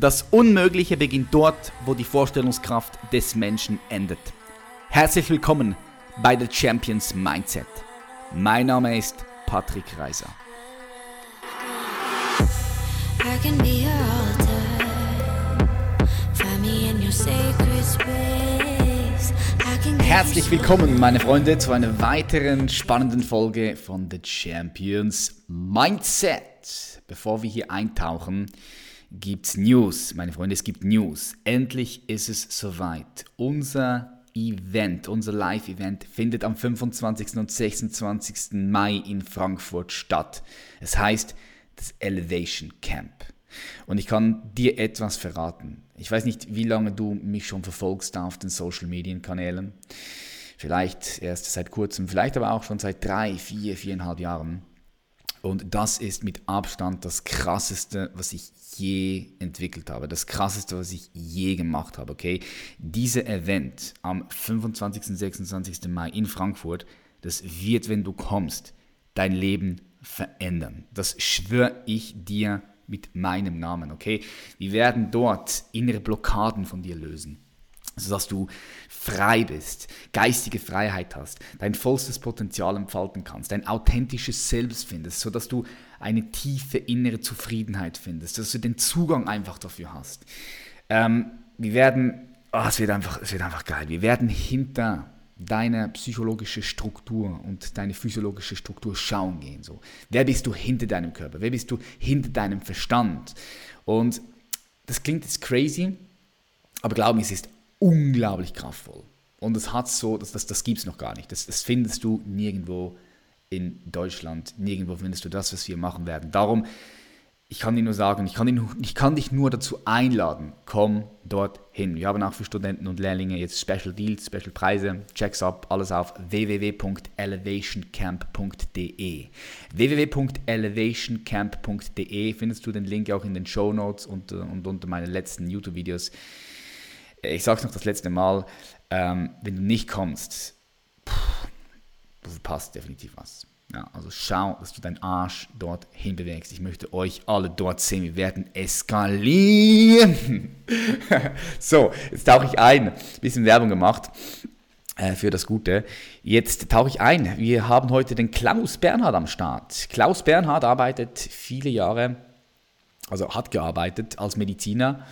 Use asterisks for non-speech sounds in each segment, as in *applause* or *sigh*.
Das Unmögliche beginnt dort, wo die Vorstellungskraft des Menschen endet. Herzlich willkommen bei The Champions Mindset. Mein Name ist Patrick Reiser. Herzlich willkommen, meine Freunde, zu einer weiteren spannenden Folge von The Champions Mindset. Bevor wir hier eintauchen, gibt's News. Meine Freunde, es gibt News. Endlich ist es soweit. Unser Event, unser Live-Event findet am 25. und 26. Mai in Frankfurt statt. Es heißt das Elevation Camp. Und ich kann dir etwas verraten. Ich weiß nicht, wie lange du mich schon verfolgst auf den Social Media Kanälen. Vielleicht erst seit kurzem, vielleicht aber auch schon seit drei, vier, viereinhalb Jahren. Und das ist mit Abstand das Krasseste, was ich je entwickelt habe. Das Krasseste, was ich je gemacht habe. Okay, diese Event am 25. und 26. Mai in Frankfurt, das wird, wenn du kommst, dein Leben verändern. Das schwöre ich dir mit meinem Namen. Okay, wir werden dort innere Blockaden von dir lösen sodass du frei bist, geistige Freiheit hast, dein vollstes Potenzial entfalten kannst, dein authentisches Selbst findest, sodass du eine tiefe innere Zufriedenheit findest, dass du den Zugang einfach dafür hast. Ähm, wir werden, oh, es, wird einfach, es wird einfach geil, wir werden hinter deine psychologische Struktur und deine physiologische Struktur schauen gehen. So. Wer bist du hinter deinem Körper? Wer bist du hinter deinem Verstand? Und das klingt jetzt crazy, aber glaub mir, es ist unglaublich kraftvoll. Und es hat so, das, das, das gibt es noch gar nicht. Das, das findest du nirgendwo in Deutschland. Nirgendwo findest du das, was wir machen werden. Darum, ich kann dir nur sagen, ich kann, dich, ich kann dich nur dazu einladen, komm dorthin. Wir haben auch für Studenten und Lehrlinge jetzt Special Deals, Special Preise. Checks ab, alles auf www.elevationcamp.de. www.elevationcamp.de findest du den Link auch in den Show Notes und, und unter meinen letzten YouTube-Videos. Ich sage es noch das letzte Mal, ähm, wenn du nicht kommst, verpasst definitiv was. Ja, also schau, dass du deinen Arsch dort hinbewegst. Ich möchte euch alle dort sehen. Wir werden eskalieren. *laughs* so, jetzt tauche ich ein. Bisschen Werbung gemacht äh, für das Gute. Jetzt tauche ich ein. Wir haben heute den Klaus Bernhard am Start. Klaus Bernhard arbeitet viele Jahre, also hat gearbeitet als Mediziner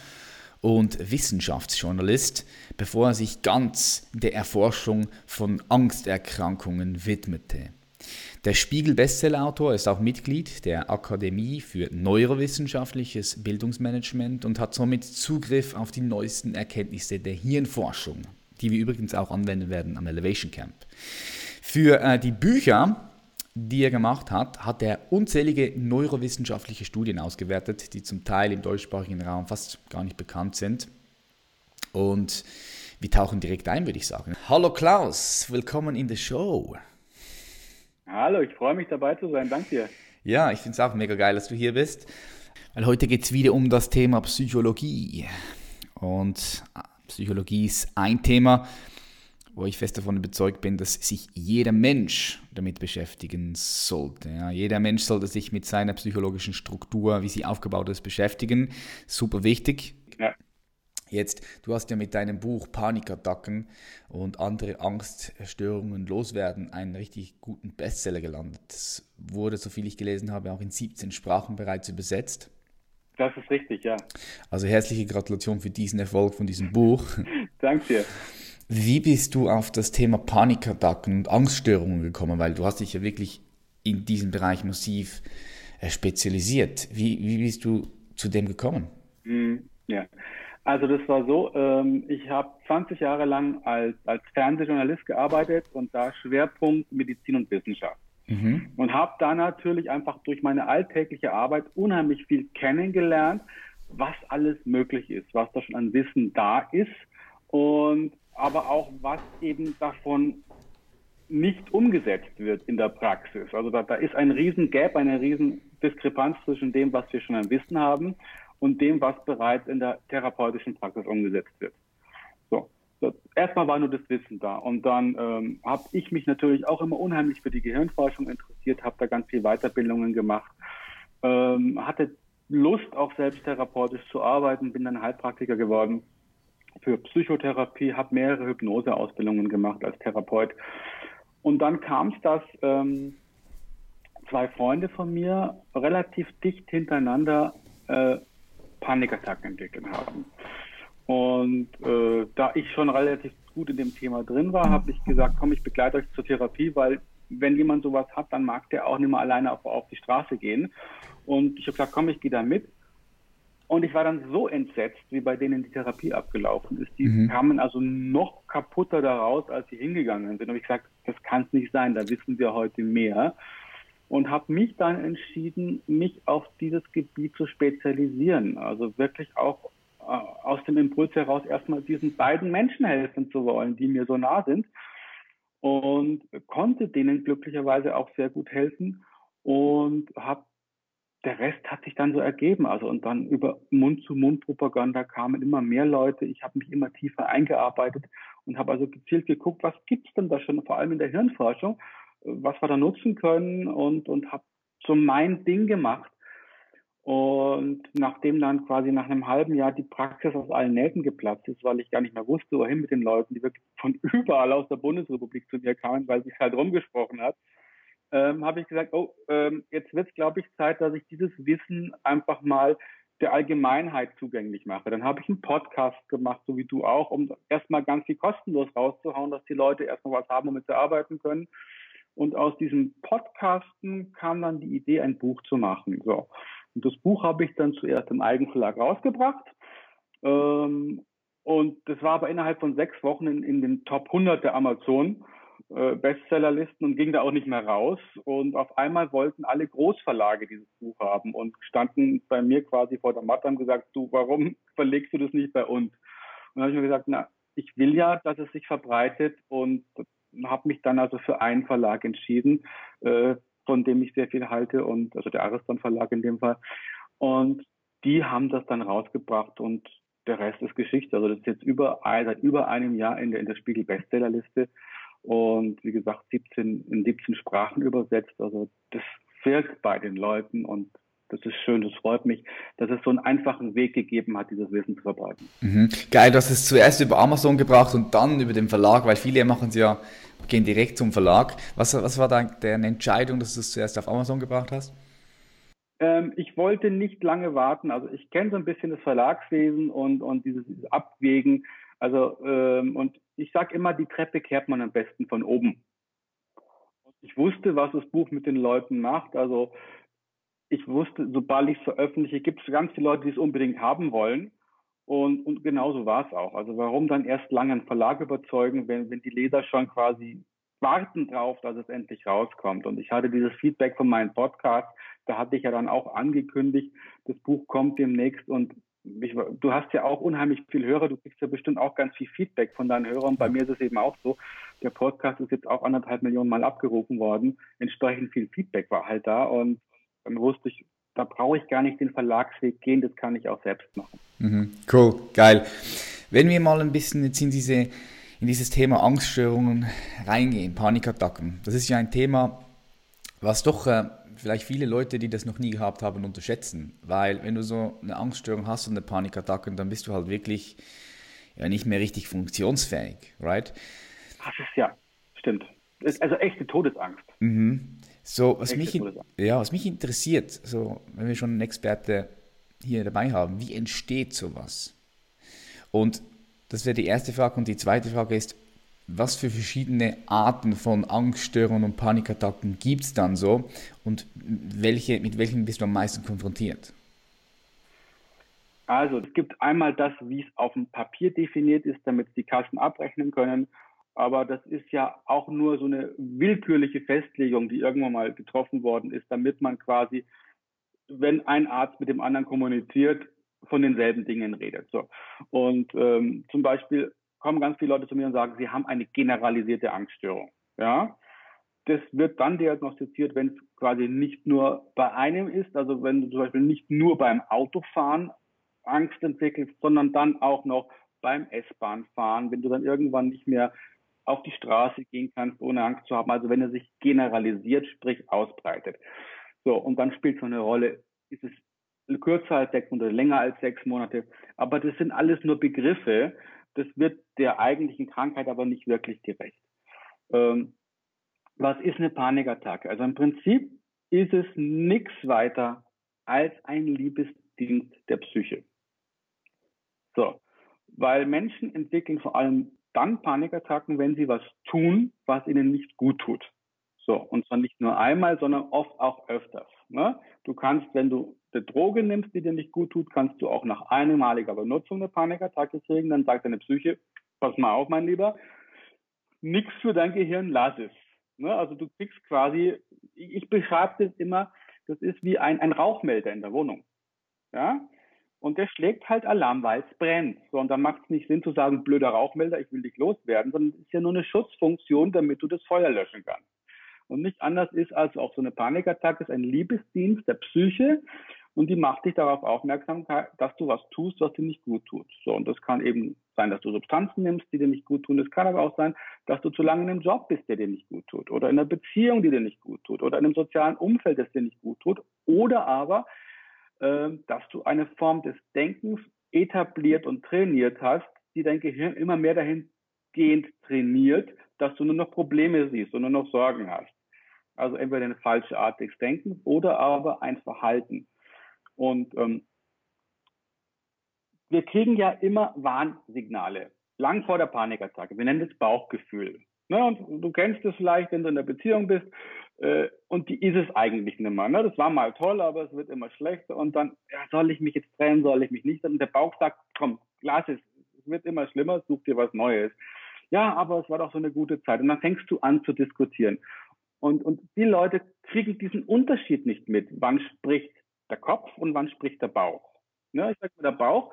und Wissenschaftsjournalist, bevor er sich ganz der Erforschung von Angsterkrankungen widmete. Der Spiegel-Bestsellerautor ist auch Mitglied der Akademie für Neurowissenschaftliches Bildungsmanagement und hat somit Zugriff auf die neuesten Erkenntnisse der Hirnforschung, die wir übrigens auch anwenden werden am Elevation Camp. Für äh, die Bücher die er gemacht hat, hat er unzählige neurowissenschaftliche Studien ausgewertet, die zum Teil im deutschsprachigen Raum fast gar nicht bekannt sind. Und wir tauchen direkt ein, würde ich sagen. Hallo Klaus, willkommen in der Show. Hallo, ich freue mich dabei zu sein. Danke dir. Ja, ich finde es auch mega geil, dass du hier bist. Weil heute geht es wieder um das Thema Psychologie. Und Psychologie ist ein Thema, wo ich fest davon überzeugt bin, dass sich jeder Mensch damit beschäftigen sollte. Ja, jeder Mensch sollte sich mit seiner psychologischen Struktur, wie sie aufgebaut ist, beschäftigen. Super wichtig. Ja. Jetzt, du hast ja mit deinem Buch Panikattacken und andere Angststörungen loswerden einen richtig guten Bestseller gelandet. Das wurde, soviel ich gelesen habe, auch in 17 Sprachen bereits übersetzt. Das ist richtig, ja. Also herzliche Gratulation für diesen Erfolg von diesem Buch. Danke dir. Wie bist du auf das Thema Panikattacken und Angststörungen gekommen? Weil du hast dich ja wirklich in diesem Bereich massiv äh, spezialisiert. Wie, wie bist du zu dem gekommen? Hm, ja, also das war so, ähm, ich habe 20 Jahre lang als, als Fernsehjournalist gearbeitet und da Schwerpunkt Medizin und Wissenschaft. Mhm. Und habe da natürlich einfach durch meine alltägliche Arbeit unheimlich viel kennengelernt, was alles möglich ist, was da schon an Wissen da ist. Und aber auch was eben davon nicht umgesetzt wird in der Praxis. Also da, da ist ein riesen Gap, eine riesen Diskrepanz zwischen dem, was wir schon an Wissen haben und dem, was bereits in der therapeutischen Praxis umgesetzt wird. So, so erstmal war nur das Wissen da und dann ähm, habe ich mich natürlich auch immer unheimlich für die Gehirnforschung interessiert, habe da ganz viel Weiterbildungen gemacht, ähm, hatte Lust, auch selbst therapeutisch zu arbeiten, bin dann Heilpraktiker geworden für Psychotherapie, habe mehrere Hypnoseausbildungen gemacht als Therapeut. Und dann kam es, dass ähm, zwei Freunde von mir relativ dicht hintereinander äh, Panikattacken entwickelt haben. Und äh, da ich schon relativ gut in dem Thema drin war, habe ich gesagt, komm, ich begleite euch zur Therapie, weil wenn jemand sowas hat, dann mag der auch nicht mehr alleine auf, auf die Straße gehen. Und ich habe gesagt, komm, ich gehe da mit. Und ich war dann so entsetzt, wie bei denen die Therapie abgelaufen ist. Die mhm. kamen also noch kaputter daraus, als sie hingegangen sind. Und ich gesagt, das kann es nicht sein, da wissen wir heute mehr. Und habe mich dann entschieden, mich auf dieses Gebiet zu spezialisieren. Also wirklich auch äh, aus dem Impuls heraus erstmal diesen beiden Menschen helfen zu wollen, die mir so nah sind. Und konnte denen glücklicherweise auch sehr gut helfen und habe der Rest hat sich dann so ergeben. Also und dann über Mund-zu-Mund-Propaganda kamen immer mehr Leute. Ich habe mich immer tiefer eingearbeitet und habe also gezielt geguckt, was gibt's denn da schon, vor allem in der Hirnforschung, was wir da nutzen können und, und habe so mein Ding gemacht. Und nachdem dann quasi nach einem halben Jahr die Praxis aus allen Nähten geplatzt ist, weil ich gar nicht mehr wusste, wohin mit den Leuten, die wirklich von *laughs* überall aus der Bundesrepublik zu mir kamen, weil sich halt rumgesprochen hat, ähm, habe ich gesagt, oh, ähm, jetzt wird es, glaube ich, Zeit, dass ich dieses Wissen einfach mal der Allgemeinheit zugänglich mache. Dann habe ich einen Podcast gemacht, so wie du auch, um erstmal ganz viel kostenlos rauszuhauen, dass die Leute erstmal was haben, womit sie arbeiten können. Und aus diesem Podcasten kam dann die Idee, ein Buch zu machen. So. Und das Buch habe ich dann zuerst im Eigenverlag rausgebracht. Ähm, und das war aber innerhalb von sechs Wochen in, in den Top 100 der Amazon äh, Bestsellerlisten und ging da auch nicht mehr raus. Und auf einmal wollten alle Großverlage dieses Buch haben und standen bei mir quasi vor der Matte und gesagt, du, warum *laughs* verlegst du das nicht bei uns? Und dann habe ich mir gesagt, na, ich will ja, dass es sich verbreitet und habe mich dann also für einen Verlag entschieden, äh, von dem ich sehr viel halte und also der Ariston Verlag in dem Fall. Und die haben das dann rausgebracht und der Rest ist Geschichte. Also das ist jetzt über, seit über einem Jahr in der, in der Spiegel Bestsellerliste und wie gesagt 17 in 17 Sprachen übersetzt. Also das wirkt bei den Leuten und das ist schön, das freut mich, dass es so einen einfachen Weg gegeben hat, dieses Wissen zu verbreiten. Mhm. Geil, du hast es zuerst über Amazon gebracht und dann über den Verlag, weil viele machen es ja, gehen direkt zum Verlag. Was, was war da deine Entscheidung, dass du es zuerst auf Amazon gebracht hast? Ähm, ich wollte nicht lange warten. Also ich kenne so ein bisschen das Verlagswesen und, und dieses, dieses Abwägen. Also ähm, und ich sage immer, die Treppe kehrt man am besten von oben. Ich wusste, was das Buch mit den Leuten macht. Also ich wusste, sobald ich es veröffentliche, gibt es ganz viele Leute, die es unbedingt haben wollen. Und, und genauso war es auch. Also warum dann erst lange einen Verlag überzeugen, wenn, wenn die Leser schon quasi warten drauf, dass es endlich rauskommt. Und ich hatte dieses Feedback von meinem Podcast, da hatte ich ja dann auch angekündigt, das Buch kommt demnächst und ich, du hast ja auch unheimlich viel Hörer, du kriegst ja bestimmt auch ganz viel Feedback von deinen Hörern. Bei mir ist es eben auch so. Der Podcast ist jetzt auch anderthalb Millionen Mal abgerufen worden. Entsprechend viel Feedback war halt da und dann wusste ich, da brauche ich gar nicht den Verlagsweg gehen, das kann ich auch selbst machen. Mhm, cool, geil. Wenn wir mal ein bisschen jetzt in diese in dieses Thema Angststörungen reingehen, Panikattacken. Das ist ja ein Thema, was doch äh, vielleicht viele Leute, die das noch nie gehabt haben, unterschätzen. Weil wenn du so eine Angststörung hast und eine Panikattacke, dann bist du halt wirklich ja, nicht mehr richtig funktionsfähig, right? Das ist ja, stimmt. Also echte Todesangst. Mhm. So, was mich, ja, was mich interessiert, so, wenn wir schon einen Experte hier dabei haben, wie entsteht sowas? Und das wäre die erste Frage. Und die zweite Frage ist, was für verschiedene Arten von Angststörungen und Panikattacken gibt es dann so und welche, mit welchen bist du am meisten konfrontiert? Also es gibt einmal das, wie es auf dem Papier definiert ist, damit die Kassen abrechnen können. Aber das ist ja auch nur so eine willkürliche Festlegung, die irgendwann mal getroffen worden ist, damit man quasi, wenn ein Arzt mit dem anderen kommuniziert, von denselben Dingen redet. So. Und ähm, zum Beispiel kommen ganz viele Leute zu mir und sagen, sie haben eine generalisierte Angststörung. Ja, das wird dann diagnostiziert, wenn es quasi nicht nur bei einem ist, also wenn du zum Beispiel nicht nur beim Autofahren Angst entwickelst, sondern dann auch noch beim S-Bahn-Fahren, wenn du dann irgendwann nicht mehr auf die Straße gehen kannst, ohne Angst zu haben. Also wenn er sich generalisiert, sprich ausbreitet. So, und dann spielt so eine Rolle, ist es kürzer als sechs Monate, länger als sechs Monate. Aber das sind alles nur Begriffe. Das wird der eigentlichen Krankheit aber nicht wirklich gerecht. Ähm, was ist eine Panikattacke? Also im Prinzip ist es nichts weiter als ein Liebesdienst der Psyche. So, weil Menschen entwickeln vor allem dann Panikattacken, wenn sie was tun, was ihnen nicht gut tut. So, und zwar nicht nur einmal, sondern oft auch öfters. Ne? Du kannst, wenn du eine Droge nimmst, die dir nicht gut tut, kannst du auch nach einmaliger Benutzung eine Panikattacke kriegen. Dann sagt deine Psyche, pass mal auf, mein Lieber, nichts für dein Gehirn, lass es. Ne? Also du kriegst quasi, ich beschreibe das immer, das ist wie ein, ein Rauchmelder in der Wohnung. Ja? Und der schlägt halt Alarm, weil es brennt. So, und dann macht es nicht Sinn zu sagen, blöder Rauchmelder, ich will dich loswerden, sondern es ist ja nur eine Schutzfunktion, damit du das Feuer löschen kannst. Und nicht anders ist als auch so eine Panikattacke ist ein Liebesdienst der Psyche und die macht dich darauf aufmerksam, dass du was tust, was dir nicht gut tut. So, und das kann eben sein, dass du Substanzen nimmst, die dir nicht gut tun. Es kann aber auch sein, dass du zu lange in einem Job bist, der dir nicht gut tut, oder in einer Beziehung, die dir nicht gut tut, oder in einem sozialen Umfeld, das dir nicht gut tut, oder aber, äh, dass du eine Form des Denkens etabliert und trainiert hast, die dein Gehirn immer mehr dahingehend trainiert, dass du nur noch Probleme siehst und nur noch Sorgen hast. Also entweder eine falsche Art des Denkens oder aber ein Verhalten. Und ähm, wir kriegen ja immer Warnsignale, lang vor der Panikattacke. Wir nennen das Bauchgefühl. Ne? Und du kennst es vielleicht, wenn du in der Beziehung bist, äh, und die ist es eigentlich nicht mehr. Ne? Das war mal toll, aber es wird immer schlechter. Und dann, ja, soll ich mich jetzt trennen, soll ich mich nicht? Und der Bauch sagt, komm, lass es, es wird immer schlimmer, such dir was Neues. Ja, aber es war doch so eine gute Zeit. Und dann fängst du an zu diskutieren. Und, und die Leute kriegen diesen Unterschied nicht mit. Wann spricht der Kopf und wann spricht der Bauch? Ne? Ich sage mal, der Bauch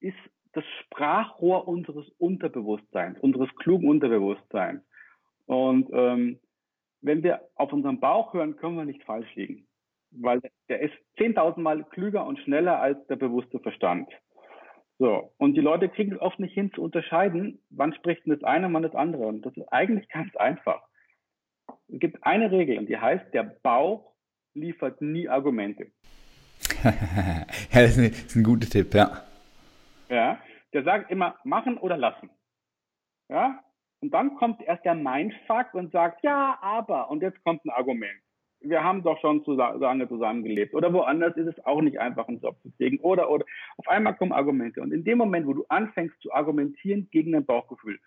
ist das Sprachrohr unseres Unterbewusstseins, unseres klugen Unterbewusstseins. Und ähm, wenn wir auf unseren Bauch hören, können wir nicht falsch liegen, weil der ist 10.000 Mal klüger und schneller als der bewusste Verstand. So, und die Leute kriegen es oft nicht hin zu unterscheiden, wann spricht denn das eine und wann das andere. Und das ist eigentlich ganz einfach. Es gibt eine Regel und die heißt, der Bauch liefert nie Argumente. *laughs* ja, das ist, ein, das ist ein guter Tipp, ja. Ja, der sagt immer machen oder lassen. Ja, und dann kommt erst der Mindfuck und sagt, ja, aber, und jetzt kommt ein Argument. Wir haben doch schon zu lange zusammengelebt. Oder woanders ist es auch nicht einfach, einen Job zu kriegen. Oder, oder, auf einmal kommen Argumente. Und in dem Moment, wo du anfängst zu argumentieren gegen dein Bauchgefühl,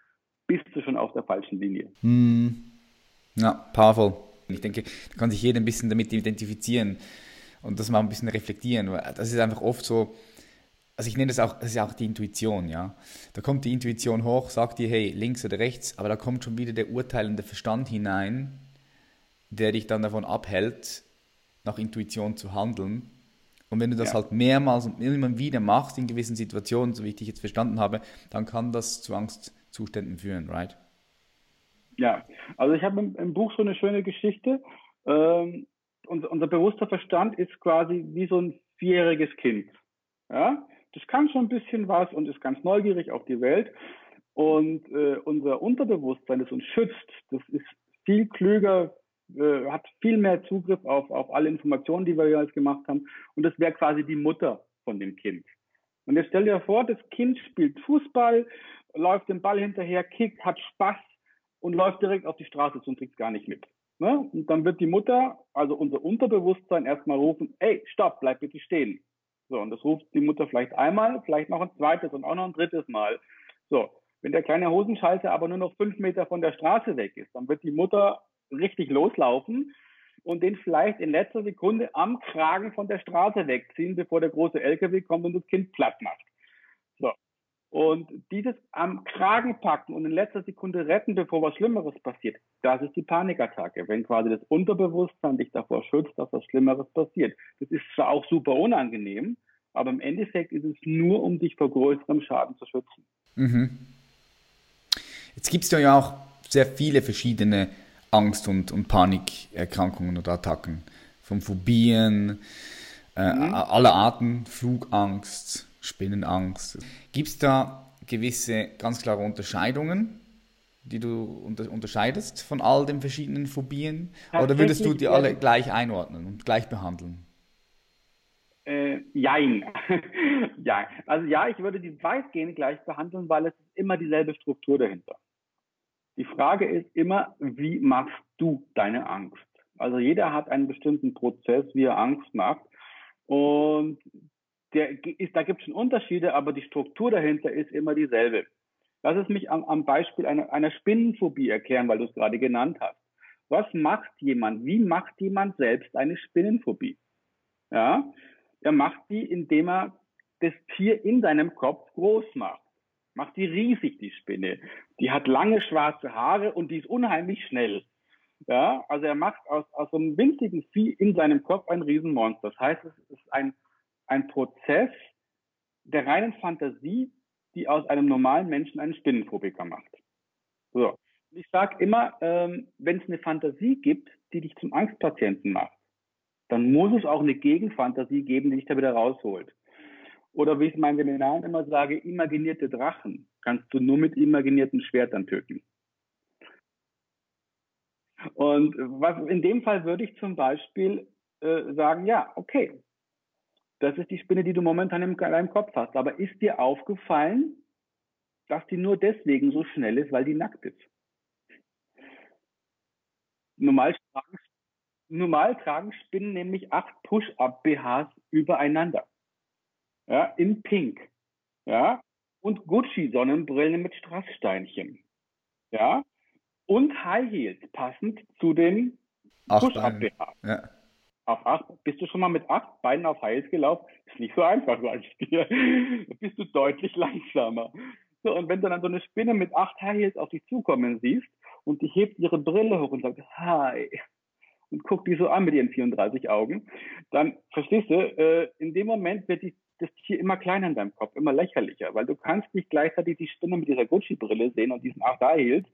bist du schon auf der falschen Linie. Hm. Ja, powerful. Ich denke, da kann sich jeder ein bisschen damit identifizieren und das mal ein bisschen reflektieren. Das ist einfach oft so, also ich nenne das auch, das ist auch die Intuition, ja. Da kommt die Intuition hoch, sagt dir, hey, links oder rechts, aber da kommt schon wieder der urteilende Verstand hinein, der dich dann davon abhält, nach Intuition zu handeln. Und wenn du das ja. halt mehrmals und immer wieder machst in gewissen Situationen, so wie ich dich jetzt verstanden habe, dann kann das zu Angstzuständen führen, right? Ja, also ich habe im, im, Buch so eine schöne Geschichte. Ähm, unser, unser bewusster Verstand ist quasi wie so ein vierjähriges Kind. Ja, das kann schon ein bisschen was und ist ganz neugierig auf die Welt. Und äh, unser Unterbewusstsein, das uns schützt, das ist viel klüger, äh, hat viel mehr Zugriff auf, auf alle Informationen, die wir jetzt gemacht haben. Und das wäre quasi die Mutter von dem Kind. Und jetzt stell dir vor, das Kind spielt Fußball, läuft den Ball hinterher, kickt, hat Spaß und läuft direkt auf die Straße zu und kriegt gar nicht mit. Ne? Und dann wird die Mutter, also unser Unterbewusstsein, erstmal rufen, ey, stopp, bleib bitte stehen. So, und das ruft die Mutter vielleicht einmal, vielleicht noch ein zweites und auch noch ein drittes Mal. So, wenn der kleine Hosenschalter aber nur noch fünf Meter von der Straße weg ist, dann wird die Mutter richtig loslaufen und den vielleicht in letzter Sekunde am Kragen von der Straße wegziehen, bevor der große LKW kommt und das Kind platt macht. Und dieses am Kragen packen und in letzter Sekunde retten, bevor was Schlimmeres passiert, das ist die Panikattacke, wenn quasi das Unterbewusstsein dich davor schützt, dass was Schlimmeres passiert. Das ist zwar auch super unangenehm, aber im Endeffekt ist es nur, um dich vor größerem Schaden zu schützen. Mhm. Jetzt gibt es ja auch sehr viele verschiedene Angst- und, und Panikerkrankungen oder Attacken. Von Phobien, äh, mhm. aller Arten, Flugangst, Spinnenangst. Gibt es da gewisse ganz klare Unterscheidungen, die du unter unterscheidest von all den verschiedenen Phobien? Oder würdest du die alle gleich einordnen und gleich behandeln? Äh, jein. *laughs* ja. Also ja, ich würde die weitgehend gleich behandeln, weil es ist immer dieselbe Struktur dahinter. Die Frage ist immer, wie machst du deine Angst? Also jeder hat einen bestimmten Prozess, wie er Angst macht. Und der ist, da gibt es schon Unterschiede, aber die Struktur dahinter ist immer dieselbe. Lass es mich am, am Beispiel einer, einer Spinnenphobie erklären, weil du es gerade genannt hast. Was macht jemand? Wie macht jemand selbst eine Spinnenphobie? Ja, er macht die, indem er das Tier in seinem Kopf groß macht. Macht die riesig, die Spinne. Die hat lange schwarze Haare und die ist unheimlich schnell. Ja, also er macht aus, aus so einem winzigen Vieh in seinem Kopf ein Riesenmonster. Das heißt, es ist ein, ein Prozess der reinen Fantasie, die aus einem normalen Menschen einen Spinnenphobiker macht. So. Ich sage immer, ähm, wenn es eine Fantasie gibt, die dich zum Angstpatienten macht, dann muss es auch eine Gegenfantasie geben, die dich da wieder rausholt. Oder wie ich in meinen Seminaren immer sage, imaginierte Drachen kannst du nur mit imaginierten Schwertern töten. Und was in dem Fall würde ich zum Beispiel äh, sagen, ja, okay, das ist die Spinne, die du momentan in deinem Kopf hast. Aber ist dir aufgefallen, dass die nur deswegen so schnell ist, weil die nackt ist? Normal tragen, normal tragen Spinnen nämlich acht Push-Up-BHs übereinander. Ja, in Pink. Ja, und Gucci-Sonnenbrillen mit Strasssteinchen. Ja, und High Heels passend zu den Push-Up-BHs. Ja. Auf acht, bist du schon mal mit acht Beinen auf Heels gelaufen? Ist nicht so einfach, sag ich dir. Da *laughs* bist du deutlich langsamer. So, und wenn du dann so eine Spinne mit acht High Heels auf dich zukommen siehst und die hebt ihre Brille hoch und sagt, hi, und guckt die so an mit ihren 34 Augen, dann verstehst du, äh, in dem Moment wird die, das Tier immer kleiner in deinem Kopf, immer lächerlicher, weil du kannst nicht gleichzeitig die Spinne mit dieser Gucci-Brille sehen und diesen 8 High Heels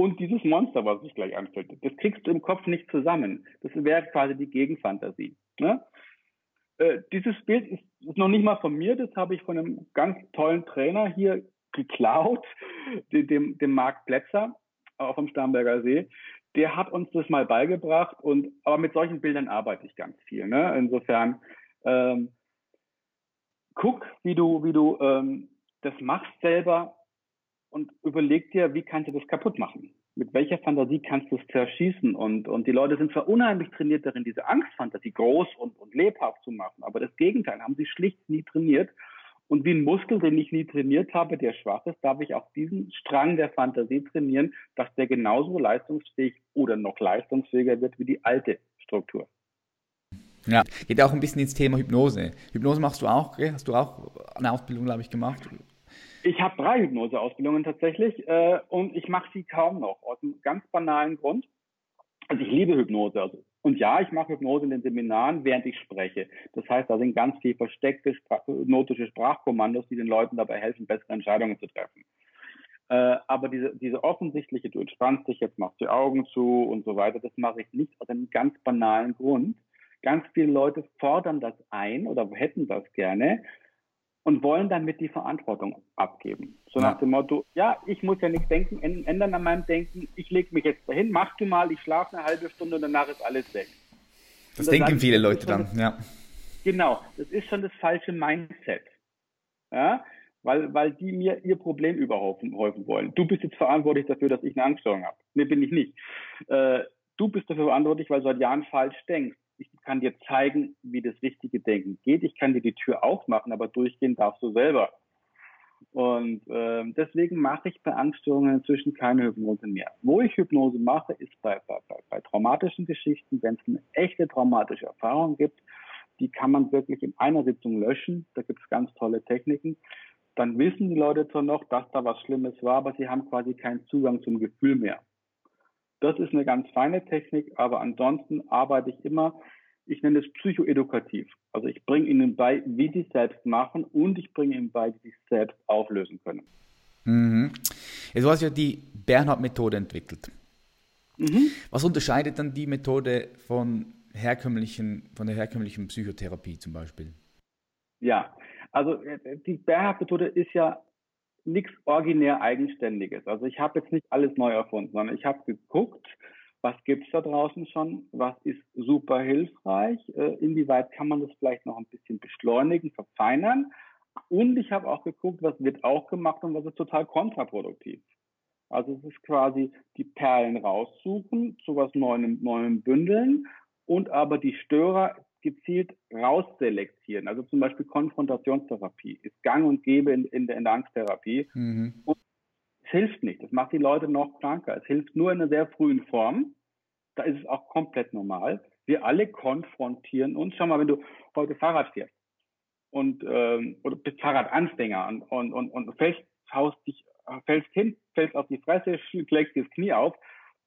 und dieses Monster, was sich gleich anfühlt. Das kriegst du im Kopf nicht zusammen. Das wäre quasi die Gegenfantasie. Ne? Äh, dieses Bild ist, ist, noch nicht mal von mir, das habe ich von einem ganz tollen Trainer hier geklaut, *laughs* dem, dem Marc Plätzer, auch vom Starnberger See. Der hat uns das mal beigebracht und aber mit solchen Bildern arbeite ich ganz viel. Ne? Insofern ähm, guck, wie du, wie du ähm, das machst selber und überleg dir, wie kannst du das kaputt machen? Mit welcher Fantasie kannst du es zerschießen? Und, und die Leute sind zwar unheimlich trainiert darin, diese Angstfantasie groß und, und lebhaft zu machen, aber das Gegenteil haben sie schlicht nie trainiert. Und wie ein Muskel, den ich nie trainiert habe, der schwach ist, darf ich auch diesen Strang der Fantasie trainieren, dass der genauso leistungsfähig oder noch leistungsfähiger wird wie die alte Struktur. Ja, geht auch ein bisschen ins Thema Hypnose. Hypnose machst du auch, hast du auch eine Ausbildung, glaube ich, gemacht? Ich habe drei Hypnoseausbildungen tatsächlich äh, und ich mache sie kaum noch aus einem ganz banalen Grund. Also ich liebe Hypnose. Also, und ja, ich mache Hypnose in den Seminaren, während ich spreche. Das heißt, da sind ganz viel versteckte Sprach hypnotische Sprachkommandos, die den Leuten dabei helfen, bessere Entscheidungen zu treffen. Äh, aber diese, diese offensichtliche, du entspannst dich, jetzt machst die Augen zu und so weiter, das mache ich nicht aus einem ganz banalen Grund. Ganz viele Leute fordern das ein oder hätten das gerne, und wollen damit die Verantwortung abgeben. So ja. nach dem Motto, ja, ich muss ja nichts denken, ändern an meinem Denken, ich lege mich jetzt dahin, mach du mal, ich schlafe eine halbe Stunde und danach ist alles weg. Das denken viele Leute dann, das, ja. Genau, das ist schon das falsche Mindset. Ja, weil, weil die mir ihr Problem überhaufen wollen. Du bist jetzt verantwortlich dafür, dass ich eine Angststörung habe. Nee, bin ich nicht. Äh, du bist dafür verantwortlich, weil du seit Jahren falsch denkst ich kann dir zeigen, wie das richtige Denken geht. Ich kann dir die Tür aufmachen, aber durchgehen darfst du selber. Und äh, deswegen mache ich bei Angststörungen inzwischen keine Hypnose mehr. Wo ich Hypnose mache, ist bei, bei, bei traumatischen Geschichten, wenn es eine echte traumatische Erfahrung gibt, die kann man wirklich in einer Sitzung löschen. Da gibt es ganz tolle Techniken. Dann wissen die Leute zwar noch, dass da was Schlimmes war, aber sie haben quasi keinen Zugang zum Gefühl mehr. Das ist eine ganz feine Technik, aber ansonsten arbeite ich immer, ich nenne es psychoedukativ. Also ich bringe ihnen bei, wie sie es selbst machen und ich bringe ihnen bei, wie sie es selbst auflösen können. Mhm. Jetzt hast du ja die Bernhard-Methode entwickelt. Mhm. Was unterscheidet dann die Methode von herkömmlichen, von der herkömmlichen Psychotherapie zum Beispiel? Ja, also äh, die Bernhard-Methode ist ja nichts originär Eigenständiges. Also ich habe jetzt nicht alles neu erfunden, sondern ich habe geguckt, was gibt es da draußen schon, was ist super hilfreich, äh, inwieweit kann man das vielleicht noch ein bisschen beschleunigen, verfeinern. Und ich habe auch geguckt, was wird auch gemacht und was ist total kontraproduktiv. Also es ist quasi die Perlen raussuchen, zu was Neuem, Neuem bündeln und aber die Störer gezielt rausselektieren. Also zum Beispiel Konfrontationstherapie ist gang und gäbe in, in, der, in der Angsttherapie. Mhm. Und es hilft nicht. Das macht die Leute noch kranker. Es hilft nur in einer sehr frühen Form. Da ist es auch komplett normal. Wir alle konfrontieren uns. Schau mal, wenn du heute Fahrrad fährst und ähm, oder bist Fahrradanfänger und, und, und, und fällst, haust dich, fällst hin, fällst auf die Fresse, schlägst das Knie auf,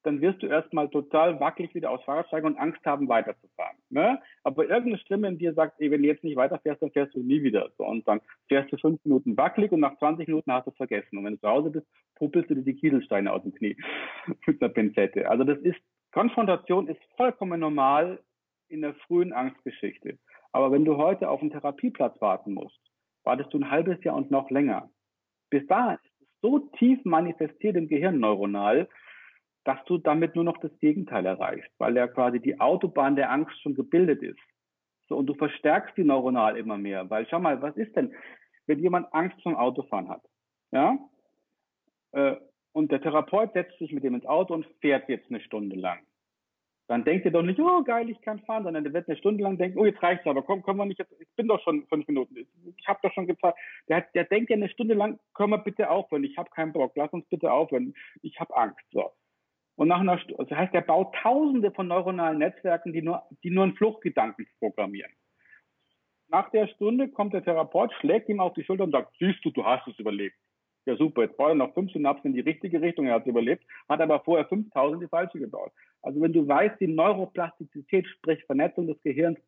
dann wirst du erstmal total wackelig wieder aus Fahrrad steigen und Angst haben, weiterzufahren. Ne? Aber irgendeine Stimme in dir sagt, ey, wenn du jetzt nicht weiterfährst, dann fährst du nie wieder. So, und dann fährst du fünf Minuten wackelig und nach 20 Minuten hast du es vergessen. Und wenn du zu Hause bist, puppelst du dir die Kieselsteine aus dem Knie *laughs* mit einer Pinzette. Also das ist, Konfrontation ist vollkommen normal in der frühen Angstgeschichte. Aber wenn du heute auf einen Therapieplatz warten musst, wartest du ein halbes Jahr und noch länger. Bis dahin ist es so tief manifestiert im Gehirn neuronal, dass du damit nur noch das Gegenteil erreichst, weil ja quasi die Autobahn der Angst schon gebildet ist. So, und du verstärkst die neuronal immer mehr, weil schau mal, was ist denn, wenn jemand Angst vom Autofahren hat, ja, äh, und der Therapeut setzt sich mit dem ins Auto und fährt jetzt eine Stunde lang. Dann denkt er doch nicht, oh geil, ich kann fahren, sondern der wird eine Stunde lang denken, oh jetzt reicht's aber, komm, können wir nicht, ich bin doch schon fünf Minuten, ich habe doch schon gefahren. Der, der denkt ja eine Stunde lang, können wir bitte aufhören, ich habe keinen Bock, lass uns bitte aufhören, ich habe Angst. So. Und nach einer das heißt, er baut tausende von neuronalen Netzwerken, die nur, die nur einen Fluchtgedanken programmieren. Nach der Stunde kommt der Therapeut, schlägt ihm auf die Schulter und sagt, siehst du, du hast es überlebt. Ja, super, jetzt braucht er noch fünf Synapsen in die richtige Richtung, er hat es überlebt, hat aber vorher 5000 die falsche gebaut. Also wenn du weißt, die Neuroplastizität, sprich Vernetzung des Gehirns,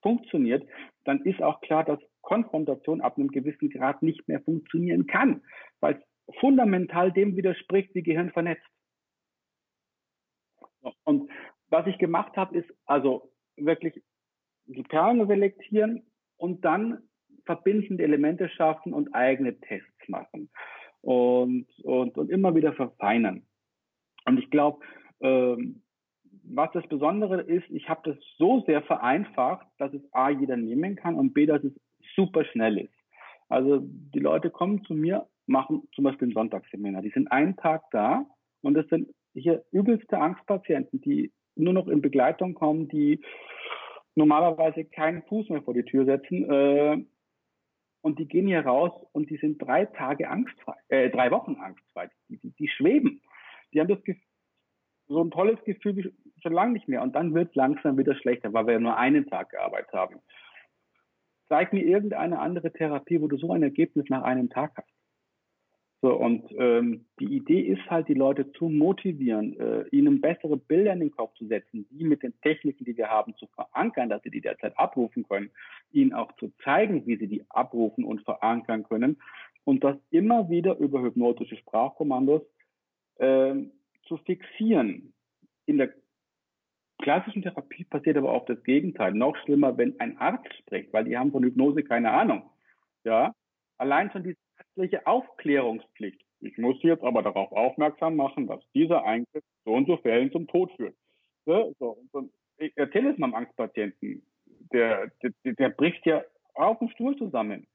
funktioniert, dann ist auch klar, dass Konfrontation ab einem gewissen Grad nicht mehr funktionieren kann, weil es fundamental dem widerspricht, wie Gehirn vernetzt. Und was ich gemacht habe, ist also wirklich die Perlen selektieren und dann verbindende Elemente schaffen und eigene Tests machen und, und, und immer wieder verfeinern. Und ich glaube, ähm, was das Besondere ist, ich habe das so sehr vereinfacht, dass es A, jeder nehmen kann und B, dass es super schnell ist. Also die Leute kommen zu mir, machen zum Beispiel ein Sonntagsseminar. Die sind einen Tag da und das sind hier übelste Angstpatienten, die nur noch in Begleitung kommen, die normalerweise keinen Fuß mehr vor die Tür setzen. Äh, und die gehen hier raus und die sind drei Tage angstfrei, äh, drei Wochen angstfrei. Die, die, die schweben. Die haben das Gefühl, so ein tolles Gefühl wie schon lange nicht mehr. Und dann wird es langsam wieder schlechter, weil wir ja nur einen Tag gearbeitet haben. Zeig mir irgendeine andere Therapie, wo du so ein Ergebnis nach einem Tag hast. So, und ähm, die Idee ist halt, die Leute zu motivieren, äh, ihnen bessere Bilder in den Kopf zu setzen, die mit den Techniken, die wir haben, zu verankern, dass sie die derzeit abrufen können, ihnen auch zu zeigen, wie sie die abrufen und verankern können und das immer wieder über hypnotische Sprachkommandos äh, zu fixieren. In der klassischen Therapie passiert aber auch das Gegenteil. Noch schlimmer, wenn ein Arzt spricht, weil die haben von Hypnose keine Ahnung. Ja, allein schon diese ärztliche Aufklärungspflicht. Ich muss jetzt aber darauf aufmerksam machen, dass dieser Eingriff so und so Fällen zum Tod führt. So, so, so. Ich erzähle es meinem Angstpatienten. Der, der, der bricht ja auf dem Stuhl zusammen.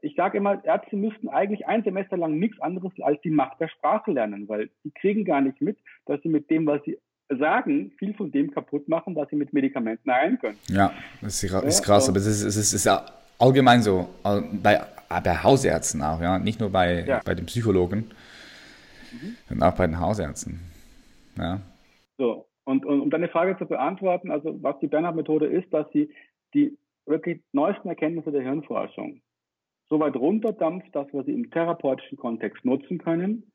Ich sage immer, Ärzte müssten eigentlich ein Semester lang nichts anderes als die Macht der Sprache lernen, weil die kriegen gar nicht mit, dass sie mit dem, was sie sagen, viel von dem kaputt machen, was sie mit Medikamenten heilen können. Ja, das ist krass, aber es ist, es ist, es ist allgemein so, bei, bei Hausärzten auch, ja, nicht nur bei, ja. bei den Psychologen, mhm. sondern auch bei den Hausärzten. Ja. So, und, und um deine Frage zu beantworten, also was die Bernhard-Methode ist, dass sie die wirklich neuesten Erkenntnisse der Hirnforschung so weit runterdampft, dass wir sie im therapeutischen Kontext nutzen können.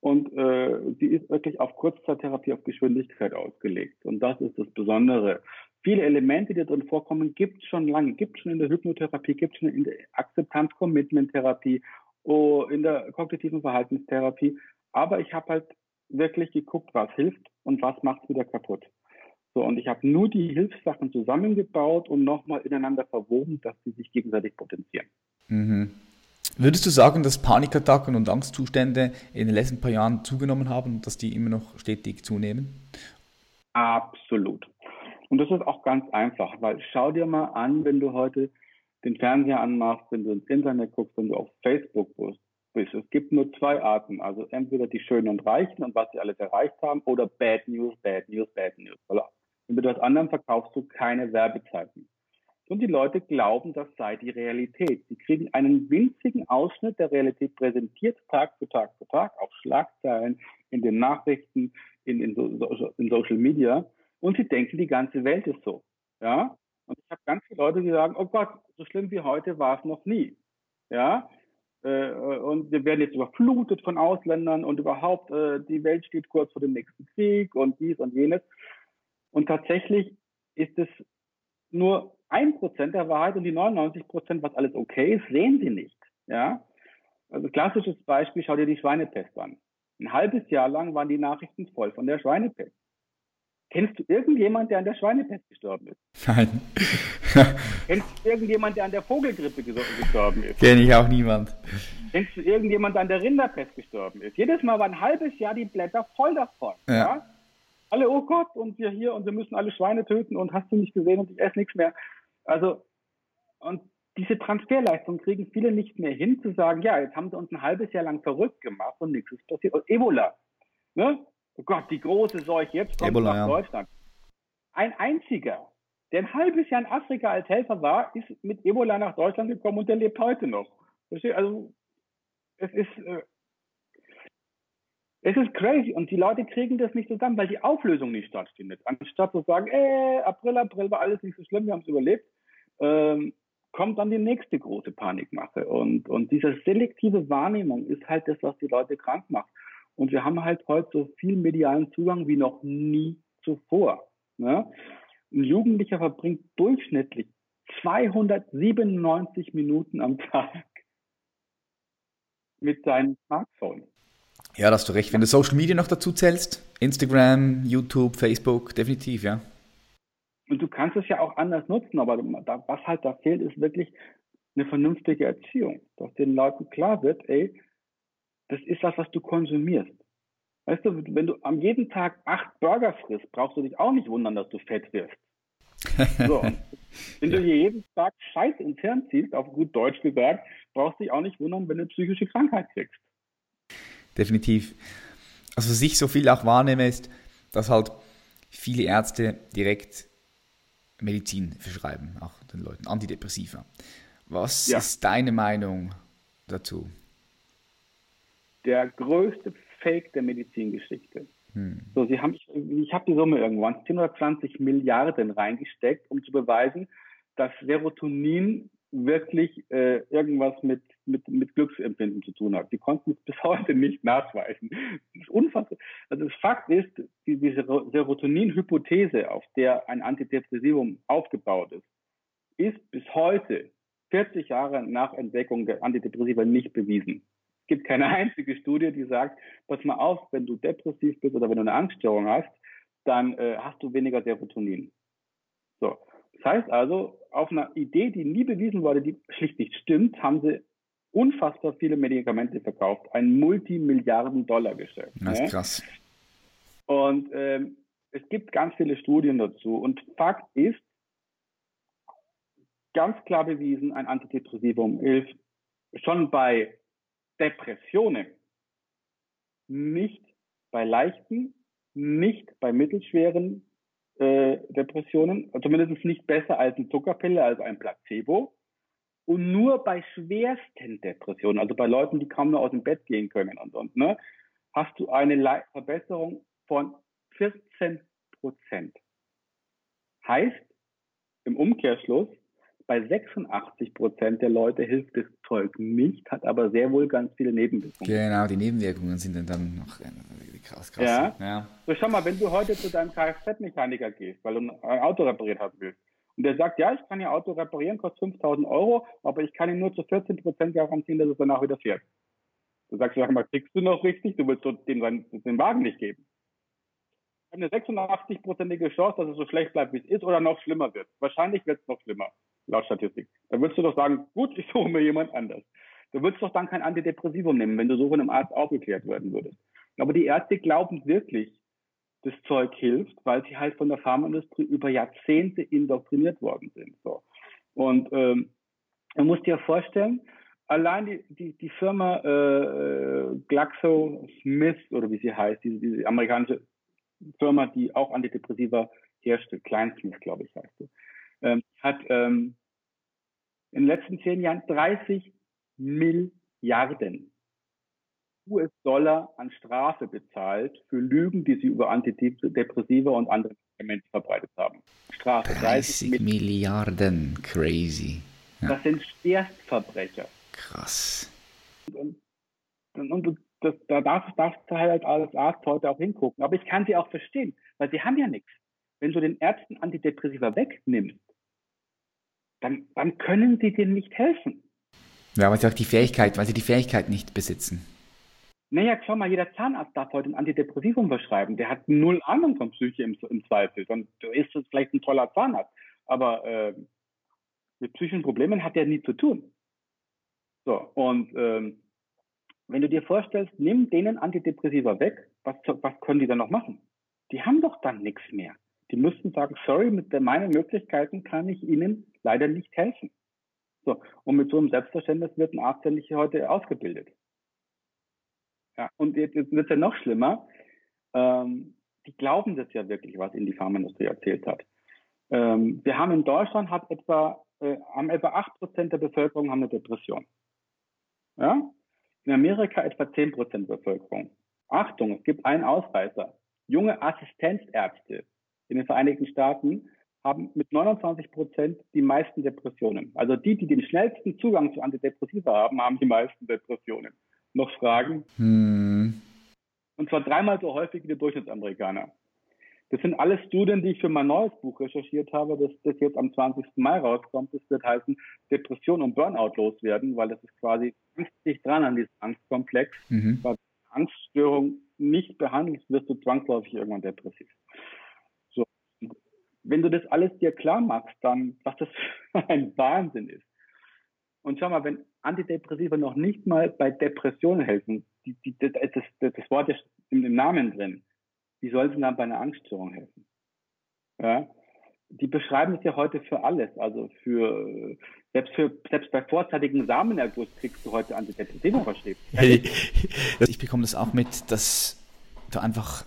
Und äh, sie ist wirklich auf Kurzzeittherapie, auf Geschwindigkeit ausgelegt. Und das ist das Besondere viele Elemente, die drin vorkommen, gibt es schon lange, gibt es schon in der Hypnotherapie, gibt es schon in der Akzeptanz-Commitment-Therapie, oh, in der kognitiven Verhaltenstherapie. Aber ich habe halt wirklich geguckt, was hilft und was macht es wieder kaputt. So, und ich habe nur die Hilfssachen zusammengebaut und nochmal ineinander verwoben, dass sie sich gegenseitig potenzieren. Mhm. Würdest du sagen, dass Panikattacken und Angstzustände in den letzten paar Jahren zugenommen haben und dass die immer noch stetig zunehmen? Absolut. Und das ist auch ganz einfach, weil schau dir mal an, wenn du heute den Fernseher anmachst, wenn du ins Internet guckst, wenn du auf Facebook bist. Es gibt nur zwei Arten. Also entweder die Schönen und Reichen und was sie alles erreicht haben oder Bad News, Bad News, Bad News. Und mit was anderem verkaufst du keine Werbezeiten. Und die Leute glauben, das sei die Realität. Sie kriegen einen winzigen Ausschnitt der Realität präsentiert, Tag für Tag für Tag, auf Schlagzeilen, in den Nachrichten, in, in, so, in Social Media. Und sie denken, die ganze Welt ist so. Ja? Und ich habe ganz viele Leute, die sagen, oh Gott, so schlimm wie heute war es noch nie. Ja? Äh, und wir werden jetzt überflutet von Ausländern und überhaupt, äh, die Welt steht kurz vor dem nächsten Krieg und dies und jenes. Und tatsächlich ist es nur ein Prozent der Wahrheit und die 99 Prozent, was alles okay ist, sehen sie nicht. Ja? Also klassisches Beispiel, schau dir die Schweinepest an. Ein halbes Jahr lang waren die Nachrichten voll von der Schweinepest. Kennst du irgendjemand, der an der Schweinepest gestorben ist? Nein. *laughs* Kennst du irgendjemand, der an der Vogelgrippe gestorben ist? Kenne ich auch niemand. Kennst du irgendjemand, der an der Rinderpest gestorben ist? Jedes Mal war ein halbes Jahr die Blätter voll davon. Ja. ja? Alle, oh Gott, und wir hier und wir müssen alle Schweine töten und hast du nicht gesehen und ich esse nichts mehr. Also, und diese Transferleistung kriegen viele nicht mehr hin, zu sagen, ja, jetzt haben sie uns ein halbes Jahr lang verrückt gemacht und nichts ist passiert. Und Ebola, ne? Oh Gott, die große Seuche, jetzt kommt Ebola, nach ja. Deutschland. Ein einziger, der ein halbes Jahr in Afrika als Helfer war, ist mit Ebola nach Deutschland gekommen und der lebt heute noch. Also, es ist, äh, es ist crazy und die Leute kriegen das nicht zusammen, weil die Auflösung nicht stattfindet. Anstatt zu sagen, äh, April, April war alles nicht so schlimm, wir haben es überlebt, ähm, kommt dann die nächste große Panikmache. Und, und diese selektive Wahrnehmung ist halt das, was die Leute krank macht. Und wir haben halt heute so viel medialen Zugang wie noch nie zuvor. Ne? Ein Jugendlicher verbringt durchschnittlich 297 Minuten am Tag mit seinem Smartphone. Ja, da hast du recht. Wenn du Social Media noch dazu zählst, Instagram, YouTube, Facebook, definitiv, ja. Und du kannst es ja auch anders nutzen, aber was halt da fehlt, ist wirklich eine vernünftige Erziehung, dass den Leuten klar wird, ey, das ist das, was du konsumierst. Weißt du, wenn du am jeden Tag acht Burger frisst, brauchst du dich auch nicht wundern, dass du fett wirst. So, *laughs* wenn du dir jeden Tag Scheiß ins Hirn ziehst, auf gut Deutsch gesagt, brauchst du dich auch nicht wundern, wenn du eine psychische Krankheit kriegst. Definitiv. Also was ich so viel auch wahrnehme, ist, dass halt viele Ärzte direkt Medizin verschreiben, auch den Leuten, Antidepressiva. Was ja. ist deine Meinung dazu? Der größte Fake der Medizingeschichte. Hm. So, sie haben, ich, ich habe die Summe irgendwann 10 oder 20 Milliarden reingesteckt, um zu beweisen, dass Serotonin wirklich äh, irgendwas mit, mit, mit Glücksempfinden zu tun hat. Die konnten es *laughs* bis heute nicht nachweisen. Das ist unfassbar. Also das Fakt ist, die, diese Serotonin-Hypothese, auf der ein Antidepressivum aufgebaut ist, ist bis heute, 40 Jahre nach Entdeckung der Antidepressiva, nicht bewiesen. Es gibt keine *laughs* einzige Studie, die sagt, pass mal auf, wenn du depressiv bist oder wenn du eine Angststörung hast, dann äh, hast du weniger Serotonin. So. Das heißt also, auf einer Idee, die nie bewiesen wurde, die schlicht nicht stimmt, haben sie unfassbar viele Medikamente verkauft. Ein Multimilliarden-Dollar-Geschäft. Das ist ne? krass. Und ähm, es gibt ganz viele Studien dazu. Und Fakt ist, ganz klar bewiesen, ein Antidepressivum hilft schon bei Depressionen, nicht bei leichten, nicht bei mittelschweren äh, Depressionen, zumindest nicht besser als eine Zuckerpille, also ein Placebo. Und nur bei schwersten Depressionen, also bei Leuten, die kaum nur aus dem Bett gehen können und, und ne, hast du eine Le Verbesserung von 14 Prozent. Heißt im Umkehrschluss, bei 86 Prozent der Leute hilft das Zeug nicht, hat aber sehr wohl ganz viele Nebenwirkungen. Genau, die Nebenwirkungen sind dann noch äh, krass, krass. Ja. ja. So, schau mal, wenn du heute zu deinem Kfz-Mechaniker gehst, weil du ein Auto repariert haben willst, und der sagt, ja, ich kann Ihr Auto reparieren, kostet 5000 Euro, aber ich kann Ihnen nur zu 14 Prozent garantieren, dass es danach wieder fährt. Du sagst, sag mal, kriegst du noch richtig? Du willst dem den Wagen nicht geben eine 86-prozentige Chance, dass es so schlecht bleibt, wie es ist, oder noch schlimmer wird. Wahrscheinlich wird es noch schlimmer, laut Statistik. Dann würdest du doch sagen, gut, ich suche mir jemand anders. Du würdest doch dann kein Antidepressivum nehmen, wenn du so von einem Arzt aufgeklärt werden würdest. Aber die Ärzte glauben wirklich, das Zeug hilft, weil sie halt von der Pharmaindustrie über Jahrzehnte indoktriniert worden sind. So. Und ähm, man muss dir vorstellen, allein die, die, die Firma äh, Glaxo Smith oder wie sie heißt, diese, diese amerikanische Firma, die auch Antidepressiva herstellt, Kleinsmith, glaube ich, heißt sie, ähm, hat ähm, in den letzten zehn Jahren 30 Milliarden US-Dollar an Strafe bezahlt für Lügen, die sie über Antidepressiva und andere Medikamente verbreitet haben. Strafe 30, 30 Milliarden, crazy. Ja. Das sind Schwerstverbrecher. Krass. Und, und, und das, da darfst, darfst du halt als Arzt heute auch hingucken. Aber ich kann sie auch verstehen, weil sie haben ja nichts. Wenn du den Ärzten Antidepressiva wegnimmst, dann, dann können sie dir nicht helfen. Ja, weil sie auch die Fähigkeit, weil sie die Fähigkeit nicht besitzen. Naja, schau mal, jeder Zahnarzt darf heute ein Antidepressivum verschreiben. Der hat null Ahnung von Psyche im, im Zweifel. Dann ist es vielleicht ein toller Zahnarzt. Aber äh, mit psychischen Problemen hat der nie zu tun. So, und ähm, wenn du dir vorstellst, nimm denen Antidepressiva weg, was, was können die dann noch machen? Die haben doch dann nichts mehr. Die müssten sagen, sorry, mit meinen Möglichkeiten kann ich Ihnen leider nicht helfen. So, und mit so einem Selbstverständnis wird ein Arzt ja nicht heute ausgebildet. Ja, und jetzt, jetzt wird es ja noch schlimmer. Ähm, die glauben das ja wirklich, was ihnen die Pharmaindustrie erzählt hat. Ähm, wir haben in Deutschland hat etwa, äh, haben etwa acht Prozent der Bevölkerung haben eine Depression. Ja? In Amerika etwa zehn Prozent der Bevölkerung. Achtung, es gibt einen Ausreißer. Junge Assistenzärzte in den Vereinigten Staaten haben mit 29 Prozent die meisten Depressionen. Also die, die den schnellsten Zugang zu Antidepressiva haben, haben die meisten Depressionen. Noch Fragen? Hm. Und zwar dreimal so häufig wie die Durchschnittsamerikaner. Das sind alle Studien, die ich für mein neues Buch recherchiert habe, das, das jetzt am 20. Mai rauskommt. Das wird heißen Depression und Burnout loswerden, weil das ist quasi dicht dran an diesem Angstkomplex. Mhm. Weil Angststörung nicht behandelst, wirst du zwangsläufig irgendwann depressiv. Wenn du das alles dir klar machst, dann, was das für *laughs* ein Wahnsinn ist. Und schau mal, wenn Antidepressiva noch nicht mal bei Depressionen helfen, die, die, das, das, das Wort ist im Namen drin, wie soll es dann bei einer Angststörung helfen? Ja? Die beschreiben es ja heute für alles. Also für selbst für selbst bei vorzeitigen Samenerguss kriegst du heute Antidepressiva verschrieben. Ich bekomme das auch mit, dass da einfach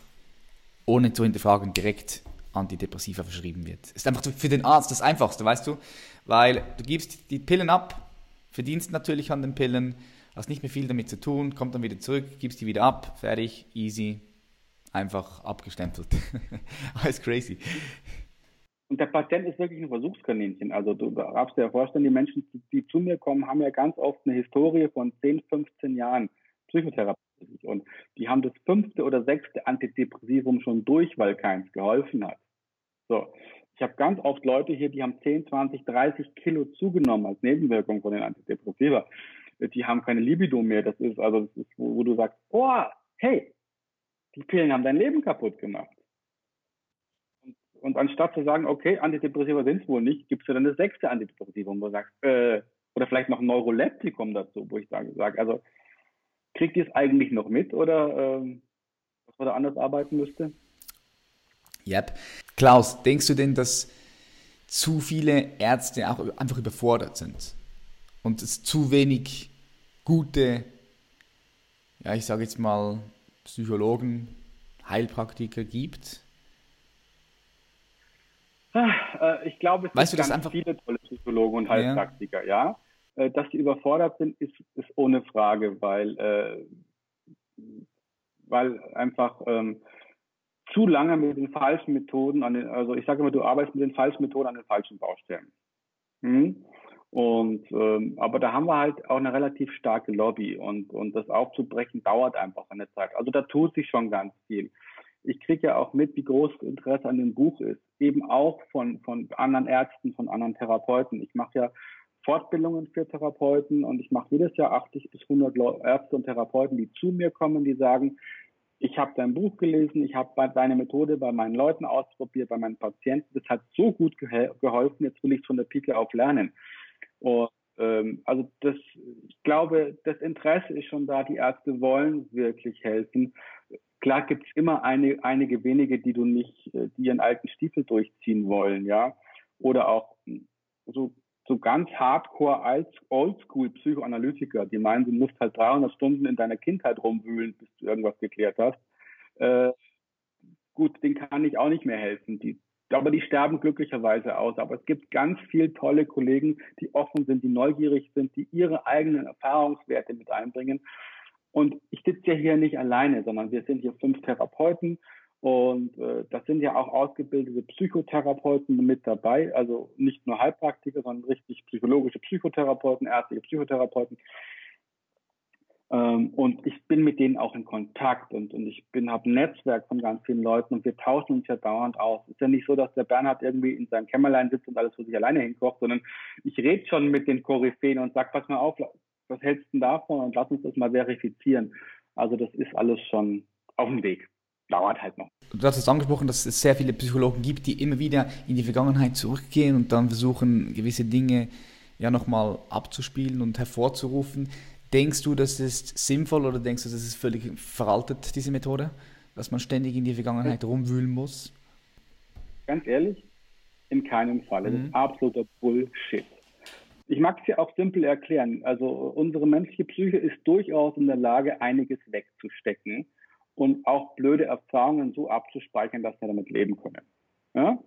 ohne zu hinterfragen direkt Antidepressiva verschrieben wird. Ist einfach für den Arzt das Einfachste, weißt du? Weil du gibst die Pillen ab, verdienst natürlich an den Pillen, hast nicht mehr viel damit zu tun, kommt dann wieder zurück, gibst die wieder ab, fertig, easy, einfach abgestempelt. *laughs* Alles crazy. Und der Patient ist wirklich ein Versuchskaninchen. Also du darfst dir ja vorstellen, die Menschen, die zu mir kommen, haben ja ganz oft eine Historie von 10, 15 Jahren Psychotherapie. Und die haben das fünfte oder sechste Antidepressivum schon durch, weil keins geholfen hat. So. Ich habe ganz oft Leute hier, die haben 10, 20, 30 Kilo zugenommen als Nebenwirkung von den Antidepressiva. Die haben keine Libido mehr. Das ist also, das ist, wo, wo du sagst, oh, hey, die Pillen haben dein Leben kaputt gemacht. Und, und anstatt zu sagen, okay, Antidepressiva sind es wohl nicht, es ja dann das sechste Antidepressivum, wo du sagst, äh, oder vielleicht noch ein Neuroleptikum dazu, wo ich sage also, kriegt ihr es eigentlich noch mit oder ähm, was man da anders arbeiten müsste? Yep. Klaus, denkst du denn, dass zu viele Ärzte auch einfach überfordert sind und es zu wenig gute, ja, ich sage jetzt mal, Psychologen, Heilpraktiker gibt? Ah, äh, ich glaube, es weißt gibt ganz einfach... viele tolle Psychologen und Heilpraktiker, ja. ja. Äh, dass sie überfordert sind, ist, ist ohne Frage, weil, äh, weil einfach ähm, zu lange mit den falschen Methoden an den, also ich sage immer, du arbeitest mit den falschen Methoden an den falschen Baustellen. Hm? Und ähm, aber da haben wir halt auch eine relativ starke Lobby und und das aufzubrechen dauert einfach eine Zeit. Also da tut sich schon ganz viel. Ich kriege ja auch mit, wie groß das Interesse an dem Buch ist, eben auch von von anderen Ärzten, von anderen Therapeuten. Ich mache ja Fortbildungen für Therapeuten und ich mache jedes Jahr 80 bis 100 Ärzte und Therapeuten, die zu mir kommen, die sagen, ich habe dein Buch gelesen, ich habe deine Methode bei meinen Leuten ausprobiert, bei meinen Patienten. Das hat so gut geholfen, jetzt will ich von der Pike auf lernen. Und ähm, also das, ich glaube, das Interesse ist schon da. Die Ärzte wollen wirklich helfen. Klar gibt es immer eine, einige wenige, die du nicht, äh, die ihren alten Stiefel durchziehen wollen, ja. Oder auch so, so ganz hardcore oldschool Psychoanalytiker, die meinen, du musst halt 300 Stunden in deiner Kindheit rumwühlen, bis du irgendwas geklärt hast. Äh, gut, denen kann ich auch nicht mehr helfen. Die, aber die sterben glücklicherweise aus. Aber es gibt ganz viele tolle Kollegen, die offen sind, die neugierig sind, die ihre eigenen Erfahrungswerte mit einbringen. Und ich sitze ja hier nicht alleine, sondern wir sind hier fünf Therapeuten und äh, das sind ja auch ausgebildete Psychotherapeuten mit dabei, also nicht nur Heilpraktiker, sondern richtig psychologische Psychotherapeuten, ärztliche Psychotherapeuten. Ähm, und ich bin mit denen auch in Kontakt und, und ich bin habe ein Netzwerk von ganz vielen Leuten und wir tauschen uns ja dauernd aus. Ist ja nicht so, dass der Bernhard irgendwie in seinem Kämmerlein sitzt und alles für sich alleine hinkocht, sondern ich rede schon mit den Koryphäen und sag, pass mal auf, was hältst du denn davon und lass uns das mal verifizieren. Also das ist alles schon auf dem Weg. Dauert halt noch. Du hast es angesprochen, dass es sehr viele Psychologen gibt, die immer wieder in die Vergangenheit zurückgehen und dann versuchen, gewisse Dinge ja nochmal abzuspielen und hervorzurufen. Denkst du, das ist sinnvoll oder denkst du, das ist völlig veraltet, diese Methode? Dass man ständig in die Vergangenheit rumwühlen muss? Ganz ehrlich, in keinem Fall. Das mhm. ist absoluter Bullshit. Ich mag es ja auch simpel erklären. Also unsere menschliche Psyche ist durchaus in der Lage, einiges wegzustecken und auch blöde Erfahrungen so abzuspeichern, dass wir damit leben können. Ja?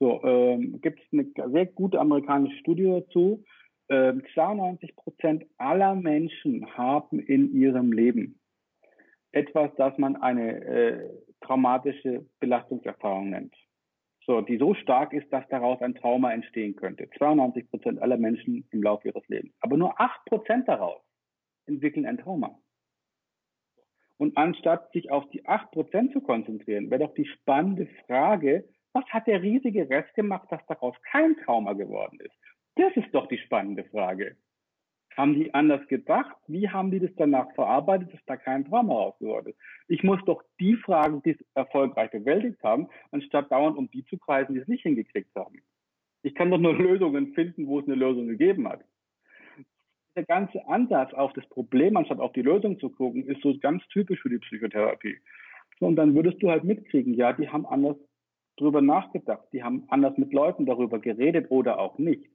So, ähm, gibt es eine sehr gute amerikanische Studie dazu. 92 ähm, Prozent aller Menschen haben in ihrem Leben etwas, das man eine äh, traumatische Belastungserfahrung nennt. So, die so stark ist, dass daraus ein Trauma entstehen könnte. 92 Prozent aller Menschen im Laufe ihres Lebens. Aber nur 8 Prozent daraus entwickeln ein Trauma. Und anstatt sich auf die 8 Prozent zu konzentrieren, wäre doch die spannende Frage, was hat der riesige Rest gemacht, dass daraus kein Trauma geworden ist? Das ist doch die spannende Frage. Haben die anders gedacht? Wie haben die das danach verarbeitet, dass da kein Trauma rausgeworden ist? Ich muss doch die Fragen, die es erfolgreich bewältigt haben, anstatt dauernd um die zu kreisen, die es nicht hingekriegt haben. Ich kann doch nur *laughs* Lösungen finden, wo es eine Lösung gegeben hat. Der ganze Ansatz auf das Problem, anstatt auf die Lösung zu gucken, ist so ganz typisch für die Psychotherapie. Und dann würdest du halt mitkriegen, ja, die haben anders drüber nachgedacht, die haben anders mit Leuten darüber geredet oder auch nicht.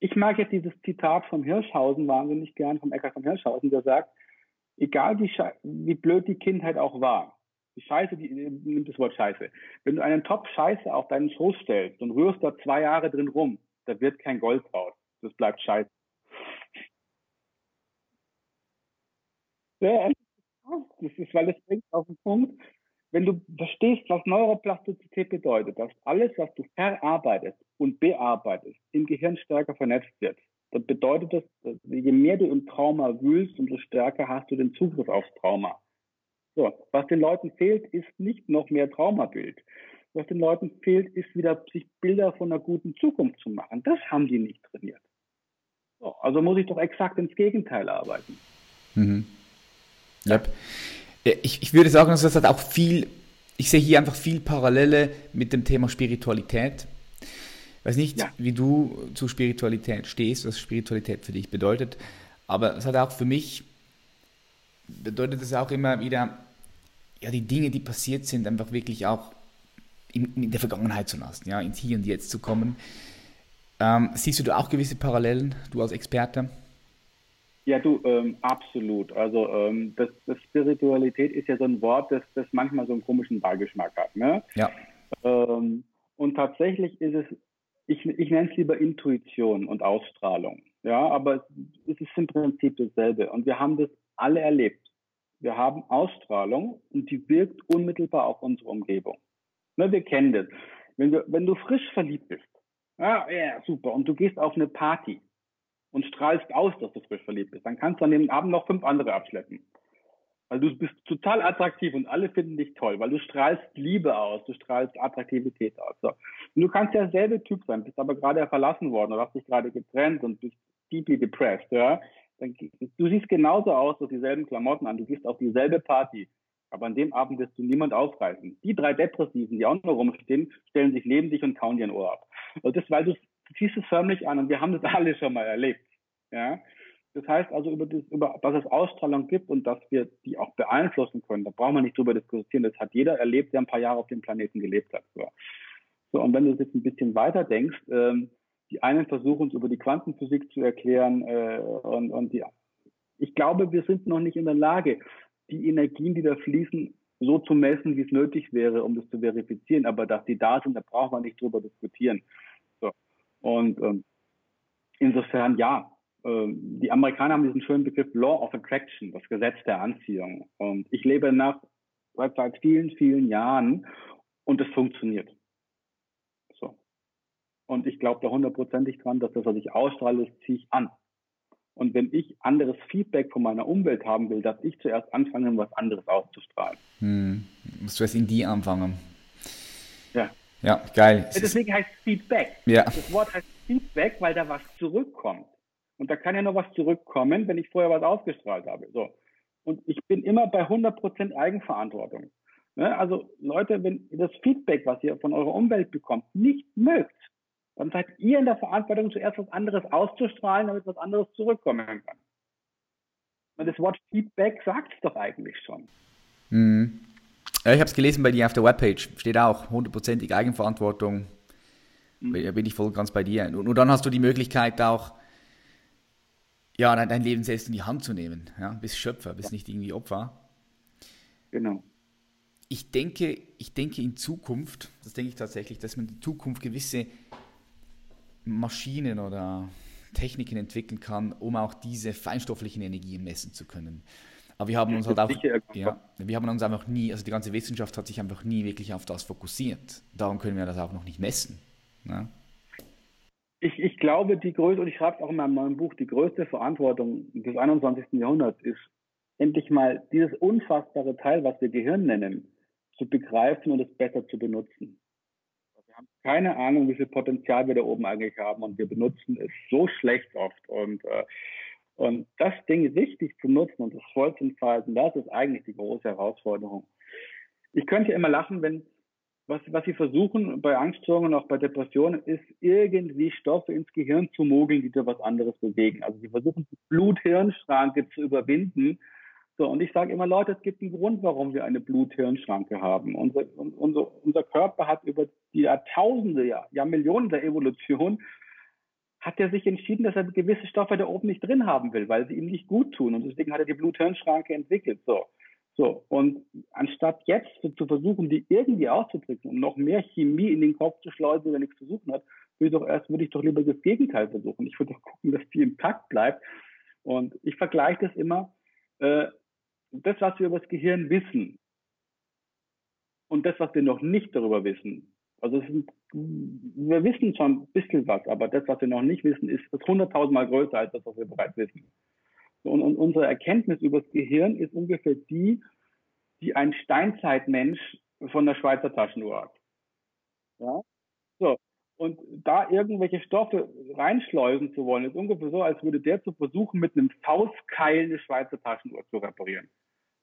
Ich mag jetzt dieses Zitat von Hirschhausen wahnsinnig gern, vom Eckart von Hirschhausen, der sagt, egal wie, wie blöd die Kindheit auch war, die Scheiße, die nimmt das Wort Scheiße. Wenn du einen Topf Scheiße auf deinen Schoß stellst und rührst da zwei Jahre drin rum, da wird kein Gold raus. Das bleibt Scheiße. Ja, das ist, weil das bringt auf den Punkt, wenn du verstehst, was Neuroplastizität bedeutet, dass alles, was du verarbeitest und bearbeitest, im Gehirn stärker vernetzt wird, dann bedeutet das, je mehr du im Trauma wühlst, umso stärker hast du den Zugriff aufs Trauma. So, was den Leuten fehlt, ist nicht noch mehr Traumabild. Was den Leuten fehlt, ist wieder sich Bilder von einer guten Zukunft zu machen. Das haben die nicht trainiert. So, also muss ich doch exakt ins Gegenteil arbeiten. Mhm. Yep. Ich, ich würde sagen, dass das hat auch viel, ich sehe hier einfach viel Parallele mit dem Thema Spiritualität. Ich weiß nicht, ja. wie du zu Spiritualität stehst, was Spiritualität für dich bedeutet, aber es hat auch für mich, bedeutet es auch immer wieder, ja, die Dinge, die passiert sind, einfach wirklich auch in, in der Vergangenheit zu lassen, ja, ins Hier und Jetzt zu kommen. Ähm, siehst du da auch gewisse Parallelen, du als Experte? Ja, du, ähm, absolut. Also ähm, das, das, Spiritualität ist ja so ein Wort, das, das manchmal so einen komischen Beigeschmack hat. Ne? Ja. Ähm, und tatsächlich ist es, ich, ich nenne es lieber Intuition und Ausstrahlung. Ja, aber es ist im Prinzip dasselbe. Und wir haben das alle erlebt. Wir haben Ausstrahlung und die wirkt unmittelbar auf unsere Umgebung. Ne, wir kennen das. Wenn du, wenn du frisch verliebt bist, ja, ja, super, und du gehst auf eine Party, und strahlst aus, dass du frisch verliebt bist, dann kannst du an dem Abend noch fünf andere abschleppen. Weil du bist total attraktiv und alle finden dich toll, weil du strahlst Liebe aus, du strahlst Attraktivität aus. So. Und du kannst derselbe Typ sein, bist aber gerade verlassen worden oder hast dich gerade getrennt und bist deeply depressed, ja. Dann, du siehst genauso aus, du hast dieselben Klamotten an, du gehst auf dieselbe Party. Aber an dem Abend wirst du niemand aufreißen. Die drei Depressiven, die auch noch rumstehen, stellen sich neben dich und kauen dir ein Ohr ab. Und das, weil du ziehst es förmlich an und wir haben das *laughs* alle schon mal erlebt. Ja, das heißt also, über das, über, dass es Ausstrahlung gibt und dass wir die auch beeinflussen können, da brauchen wir nicht drüber diskutieren. Das hat jeder erlebt, der ein paar Jahre auf dem Planeten gelebt hat. So, so und wenn du jetzt ein bisschen weiter denkst, ähm, die einen versuchen es über die Quantenphysik zu erklären äh, und, und die, ich glaube, wir sind noch nicht in der Lage, die Energien, die da fließen, so zu messen, wie es nötig wäre, um das zu verifizieren. Aber dass die da sind, da braucht man nicht drüber diskutieren. Und ähm, insofern ja, ähm, die Amerikaner haben diesen schönen Begriff Law of Attraction, das Gesetz der Anziehung. Und ich lebe nach seit, seit vielen, vielen Jahren und es funktioniert. So. Und ich glaube da hundertprozentig dran, dass das, was ich ausstrahle, das ziehe ich an. Und wenn ich anderes Feedback von meiner Umwelt haben will, dass ich zuerst anfange, was anderes auszustrahlen. Hm. Musst du erst in die anfangen. Ja. Geil. Deswegen heißt Feedback. Ja. Das Wort heißt Feedback, weil da was zurückkommt. Und da kann ja noch was zurückkommen, wenn ich vorher was ausgestrahlt habe. So. Und ich bin immer bei 100% Eigenverantwortung. Ne? Also Leute, wenn ihr das Feedback, was ihr von eurer Umwelt bekommt, nicht mögt, dann seid ihr in der Verantwortung, zuerst was anderes auszustrahlen, damit was anderes zurückkommen kann. Und das Wort Feedback sagt es doch eigentlich schon. Mhm. Ja, ich habe es gelesen bei dir auf der Webpage. Steht auch hundertprozentig Eigenverantwortung. Mhm. Da bin ich voll ganz bei dir. Und, und, dann hast du die Möglichkeit auch, ja, dein, dein Leben selbst in die Hand zu nehmen. Ja, bist Schöpfer, bist nicht irgendwie Opfer. Genau. Ich denke, ich denke in Zukunft, das denke ich tatsächlich, dass man in Zukunft gewisse Maschinen oder Techniken entwickeln kann, um auch diese feinstofflichen Energien messen zu können. Aber wir haben uns halt auch, ja, wir haben uns einfach nie, also die ganze Wissenschaft hat sich einfach nie wirklich auf das fokussiert. Darum können wir das auch noch nicht messen. Ja? Ich, ich glaube, die größte, und ich schreibe es auch in meinem neuen Buch, die größte Verantwortung des 21. Jahrhunderts ist, endlich mal dieses unfassbare Teil, was wir Gehirn nennen, zu begreifen und es besser zu benutzen. Wir haben keine Ahnung, wie viel Potenzial wir da oben eigentlich haben und wir benutzen es so schlecht oft. Und, äh, und das Ding richtig zu nutzen und das voll zu entfalten, das ist eigentlich die große Herausforderung. Ich könnte ja immer lachen, wenn, was, was sie versuchen bei Angststörungen und auch bei Depressionen, ist irgendwie Stoffe ins Gehirn zu mogeln, die da was anderes bewegen. Also sie versuchen die Blut-Hirn-Schranke zu überwinden, so, und ich sage immer, Leute, es gibt einen Grund, warum wir eine Blut-Hirn-Schranke haben. Unser, unser, unser Körper hat über die Jahrtausende, ja, ja Millionen der Evolution, hat er sich entschieden, dass er gewisse Stoffe da oben nicht drin haben will, weil sie ihm nicht gut tun. Und deswegen hat er die Blut-Hirn-Schranke entwickelt. So. So. Und anstatt jetzt zu versuchen, die irgendwie auszudrücken, um noch mehr Chemie in den Kopf zu schleusen, der nichts zu suchen hat, würde ich doch erst, würde ich doch lieber das Gegenteil versuchen. Ich würde doch gucken, dass die intakt bleibt. Und ich vergleiche das immer, äh, das, was wir über das Gehirn wissen und das, was wir noch nicht darüber wissen, also sind, wir wissen schon ein bisschen was, aber das, was wir noch nicht wissen, ist, ist 100.000 Mal größer als das, was wir bereits wissen. Und, und unsere Erkenntnis über das Gehirn ist ungefähr die, die ein Steinzeitmensch von der Schweizer Taschenuhr hat. Ja? So. Und da irgendwelche Stoffe reinschleusen zu wollen, ist ungefähr so, als würde der zu versuchen, mit einem Faustkeil eine Schweizer Taschenuhr zu reparieren.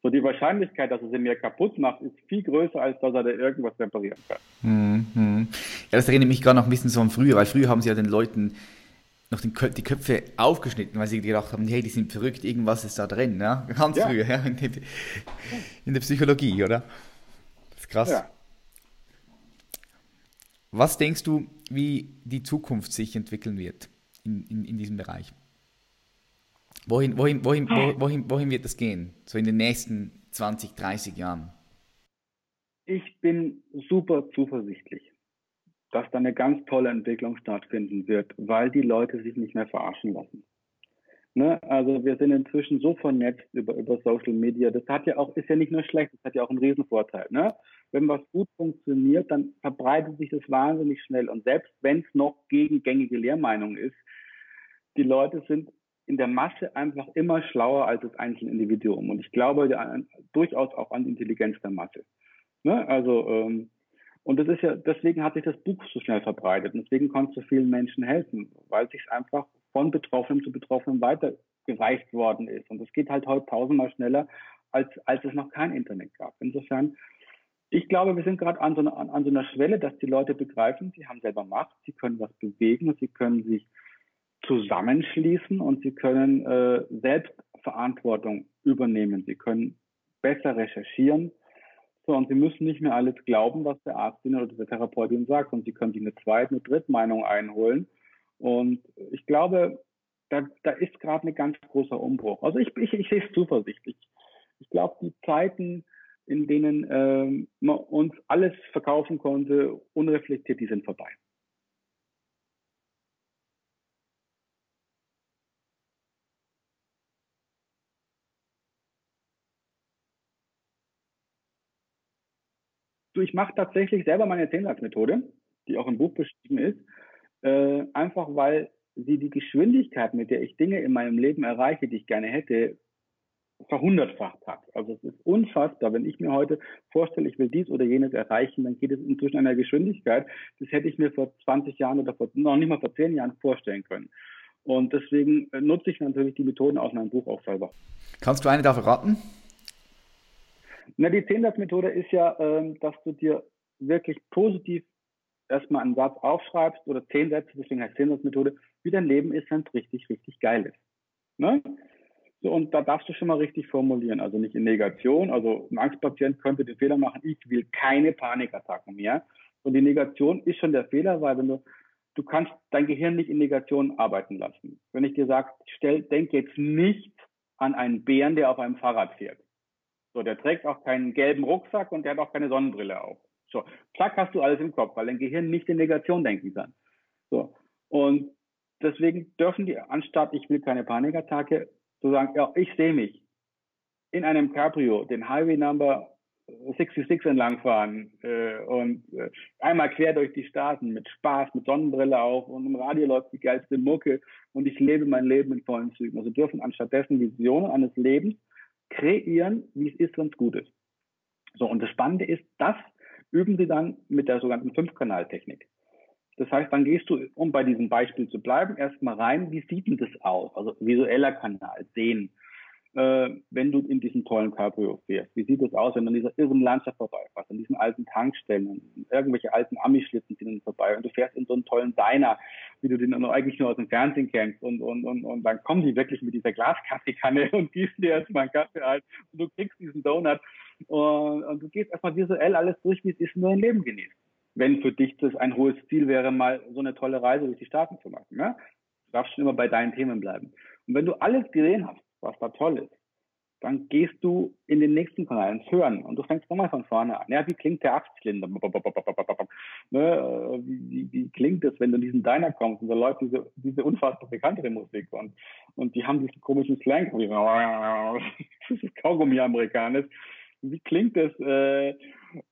So die Wahrscheinlichkeit, dass er sie mir kaputt macht, ist viel größer, als dass er da irgendwas reparieren kann. Mhm. Ja, das erinnert mich gerade noch ein bisschen so an früher, weil früher haben sie ja den Leuten noch den, die Köpfe aufgeschnitten, weil sie gedacht haben, hey, die sind verrückt, irgendwas ist da drin, ja? *laughs* Ganz ja. früher, ja, in, der, in der Psychologie, oder? Das ist krass. Ja. Was denkst du, wie die Zukunft sich entwickeln wird in, in, in diesem Bereich? Wohin, wohin, wohin, wohin, wohin wird das gehen? So in den nächsten 20, 30 Jahren? Ich bin super zuversichtlich, dass da eine ganz tolle Entwicklung stattfinden wird, weil die Leute sich nicht mehr verarschen lassen. Ne? Also wir sind inzwischen so vernetzt über, über Social Media. Das hat ja auch, ist ja nicht nur schlecht, das hat ja auch einen Riesenvorteil. Ne? Wenn was gut funktioniert, dann verbreitet sich das wahnsinnig schnell. Und selbst wenn es noch gegen gängige Lehrmeinung ist, die Leute sind in der Masse einfach immer schlauer als das einzelne Individuum. Und ich glaube ja, durchaus auch an die Intelligenz der Masse. Ne? Also, ähm, und das ist ja, deswegen hat sich das Buch so schnell verbreitet. Und deswegen konnte es so vielen Menschen helfen, weil es sich einfach von Betroffenen zu Betroffenen weitergereicht worden ist. Und das geht halt heute tausendmal schneller, als, als es noch kein Internet gab. Insofern, ich glaube, wir sind gerade an, so an, an so einer Schwelle, dass die Leute begreifen, sie haben selber Macht, sie können was bewegen sie können sich zusammenschließen und sie können äh, Selbstverantwortung übernehmen. Sie können besser recherchieren. So, und sie müssen nicht mehr alles glauben, was der Arzt oder der Therapeutin sagt, und sie können sich eine zweite, eine dritte Meinung einholen. Und ich glaube, da, da ist gerade ein ganz großer Umbruch. Also ich, ich, ich sehe es zuversichtlich. Ich glaube, die Zeiten, in denen ähm, man uns alles verkaufen konnte, unreflektiert, die sind vorbei. Du, ich mache tatsächlich selber meine Zehnsatzmethode, die auch im Buch beschrieben ist, äh, einfach weil sie die Geschwindigkeit, mit der ich Dinge in meinem Leben erreiche, die ich gerne hätte, verhundertfacht hat. Also es ist unfassbar, wenn ich mir heute vorstelle, ich will dies oder jenes erreichen, dann geht es inzwischen einer Geschwindigkeit, das hätte ich mir vor 20 Jahren oder vor, noch nicht mal vor 10 Jahren vorstellen können. Und deswegen äh, nutze ich natürlich die Methoden aus meinem Buch auch selber. Kannst du eine dafür raten? Na, die Zehnsatzmethode ist ja, ähm, dass du dir wirklich positiv erstmal einen Satz aufschreibst oder zehn Sätze, deswegen heißt Zehnsatzmethode, wie dein Leben ist, wenn es richtig, richtig geil ist. Ne? So, und da darfst du schon mal richtig formulieren, also nicht in Negation. Also ein Angstpatient könnte den Fehler machen, ich will keine Panikattacken mehr. Und die Negation ist schon der Fehler, weil wenn du, du kannst dein Gehirn nicht in Negation arbeiten lassen. Wenn ich dir sage, stell, denk jetzt nicht an einen Bären, der auf einem Fahrrad fährt. So, der trägt auch keinen gelben Rucksack und der hat auch keine Sonnenbrille auf. So, zack, hast du alles im Kopf, weil dein Gehirn nicht in Negation denken kann. So. Und deswegen dürfen die, anstatt ich will keine Panikattacke, zu sagen, ja, ich sehe mich in einem Cabrio den Highway Number 66 entlangfahren äh, und äh, einmal quer durch die Staaten mit Spaß, mit Sonnenbrille auf und im Radio läuft die geilste Mucke und ich lebe mein Leben in vollen Zügen. Also dürfen anstattdessen Visionen eines Lebens kreieren, wie es ist, wenn es gut ist. So, und das Spannende ist, das üben sie dann mit der sogenannten Fünfkanaltechnik. Das heißt, dann gehst du, um bei diesem Beispiel zu bleiben, erstmal rein, wie sieht denn das aus? Also visueller Kanal, sehen. Äh, wenn du in diesen tollen Cabrio fährst, wie sieht das aus, wenn du an dieser irren Landschaft vorbeifährst, an diesen alten Tankstellen, irgendwelche alten Amischlitten sind vorbei und du fährst in so einen tollen Diner, wie du den eigentlich nur aus dem Fernsehen kennst und, und, und, und dann kommen die wirklich mit dieser Glaskaffeekanne *laughs* und gießen dir erstmal einen Kaffee ein und du kriegst diesen Donut und, und du gehst erstmal visuell alles durch, wie es ist, nur dein Leben genießt wenn für dich das ein hohes Ziel wäre, mal so eine tolle Reise durch die Staaten zu machen. Ne? Du darfst schon immer bei deinen Themen bleiben. Und wenn du alles gesehen hast, was da toll ist, dann gehst du in den nächsten Kanal ins Hören und du fängst nochmal von vorne an. Ja, wie klingt der Achtzylinder? Ne, wie, wie, klingt es, wenn du in diesen Diner kommst und da läuft diese, diese unfassbar bekanntere Musik und, und die haben diesen komischen Slang, *laughs* das ist Kaugummi-Amerikanisch wie klingt es, äh,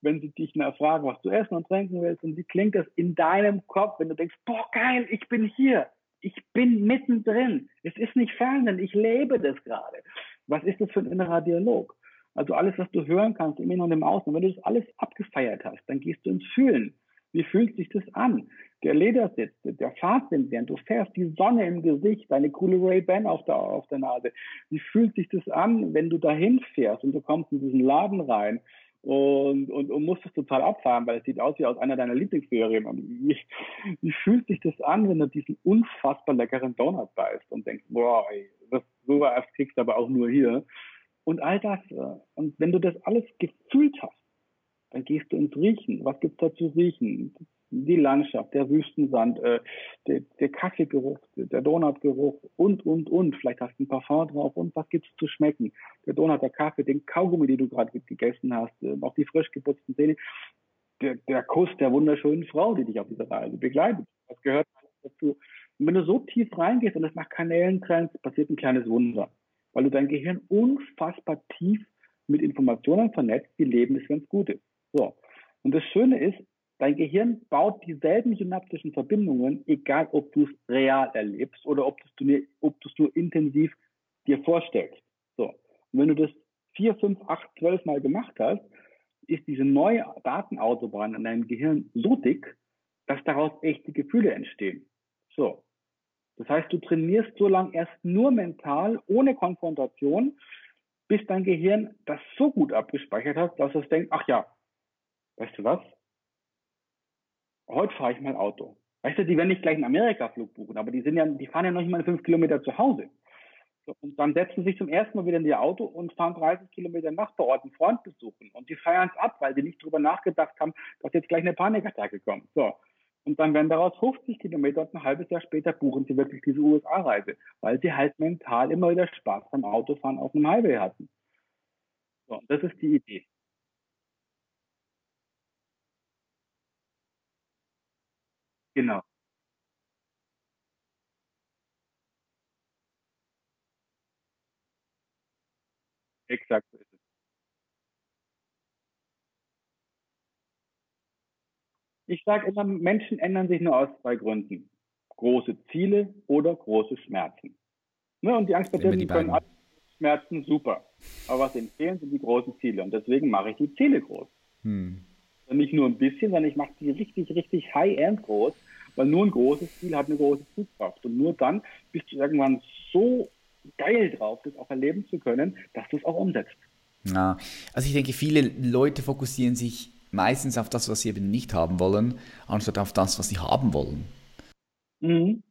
wenn sie dich nach fragen, was du essen und trinken willst? Und wie klingt es in deinem Kopf, wenn du denkst, boah, geil, ich bin hier. Ich bin mittendrin. Es ist nicht Fernsehen, ich lebe das gerade. Was ist das für ein innerer Dialog? Also alles, was du hören kannst, im Inneren und im Außen. wenn du das alles abgefeiert hast, dann gehst du ins Fühlen. Wie fühlt sich das an? Der Ledersitz, der Fahrtwind, während du fährst, die Sonne im Gesicht, deine coole Ray-Ban auf der, auf der Nase. Wie fühlt sich das an, wenn du dahin fährst und du kommst in diesen Laden rein und, und, und musst es total abfahren, weil es sieht aus wie aus einer deiner Lieblingsserien. Und wie, wie fühlt sich das an, wenn du diesen unfassbar leckeren Donut beißt und denkst, boah, ey, das sowas kriegst du aber auch nur hier. Und all das. Äh, und wenn du das alles gefühlt hast, dann gehst du ins Riechen. Was gibt's da zu riechen? Die Landschaft, der Wüstensand, äh, der, der Kaffeegeruch, der Donutgeruch und, und, und. Vielleicht hast du ein Parfum drauf und was gibt's zu schmecken? Der Donut, der Kaffee, den Kaugummi, den du gerade gegessen hast, äh, auch die frisch geputzten Zähne, der, der Kuss der wunderschönen Frau, die dich auf dieser Reise begleitet. Das gehört dazu. Und wenn du so tief reingehst und das nach Kanälen trennst, passiert ein kleines Wunder. Weil du dein Gehirn unfassbar tief mit Informationen vernetzt, wie Leben ist, es gut. So. Und das Schöne ist, dein Gehirn baut dieselben synaptischen Verbindungen, egal ob du es real erlebst oder ob du es es nur intensiv dir vorstellst. So. Und wenn du das vier, fünf, acht, zwölf Mal gemacht hast, ist diese neue Datenautobahn in deinem Gehirn so dick, dass daraus echte Gefühle entstehen. So. Das heißt, du trainierst so lange erst nur mental, ohne Konfrontation, bis dein Gehirn das so gut abgespeichert hat, dass es denkt, ach ja, weißt du was? Heute fahre ich mal Auto. Weißt du, die werden nicht gleich einen Amerika-Flug buchen, aber die sind ja, die fahren ja noch nicht mal fünf Kilometer zu Hause. So, und dann setzen sie sich zum ersten Mal wieder in ihr Auto und fahren 30 Kilometer Nachbarort einen Freund besuchen. Und die feiern es ab, weil sie nicht drüber nachgedacht haben, dass jetzt gleich eine Panikattacke kommt. So. Und dann werden daraus 50 Kilometer und ein halbes Jahr später buchen sie wirklich diese USA-Reise, weil sie halt mental immer wieder Spaß beim Autofahren auf einem Highway hatten. So, das ist die Idee. Genau. Exakt so ist es. Ich sage immer, Menschen ändern sich nur aus zwei Gründen. Große Ziele oder große Schmerzen. Ne? Und die Angstpatienten können alle Schmerzen super. Aber was ihnen fehlen, sind die großen Ziele. Und deswegen mache ich die Ziele groß. Hm. Und nicht nur ein bisschen, sondern ich mache die richtig, richtig high-end groß, weil nur ein großes Ziel hat eine große Zugkraft. Und nur dann bist du irgendwann so geil drauf, das auch erleben zu können, dass du es auch umsetzt. Ja, also ich denke, viele Leute fokussieren sich meistens auf das, was sie eben nicht haben wollen, anstatt auf das, was sie haben wollen. Mhm.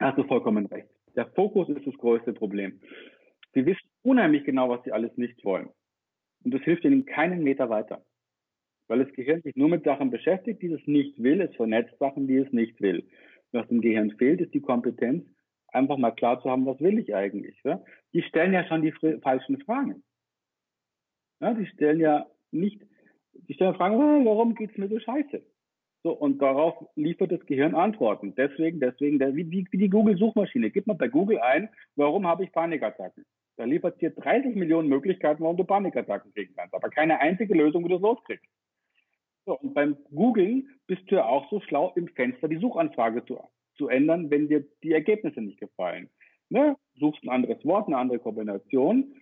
Hast du vollkommen recht. Der Fokus ist das größte Problem. Sie wissen unheimlich genau, was sie alles nicht wollen. Und das hilft ihnen keinen Meter weiter. Weil das Gehirn sich nur mit Sachen beschäftigt, die es nicht will, es vernetzt Sachen, die es nicht will. Was dem Gehirn fehlt, ist die Kompetenz, einfach mal klar zu haben, was will ich eigentlich. Ja? Die stellen ja schon die falschen Fragen. Ja, die stellen ja nicht, die stellen Fragen, oh, warum geht's mir so scheiße? So, und darauf liefert das Gehirn Antworten. Deswegen, deswegen, wie, wie, wie die Google-Suchmaschine. Gib mal bei Google ein, warum habe ich Panikattacken? Da liefert dir 30 Millionen Möglichkeiten, warum du Panikattacken kriegen kannst, aber keine einzige Lösung, wie du es loskriegst. So, und beim Googlen bist du ja auch so schlau, im Fenster die Suchanfrage zu zu ändern, wenn dir die Ergebnisse nicht gefallen. Ne? Suchst ein anderes Wort, eine andere Kombination.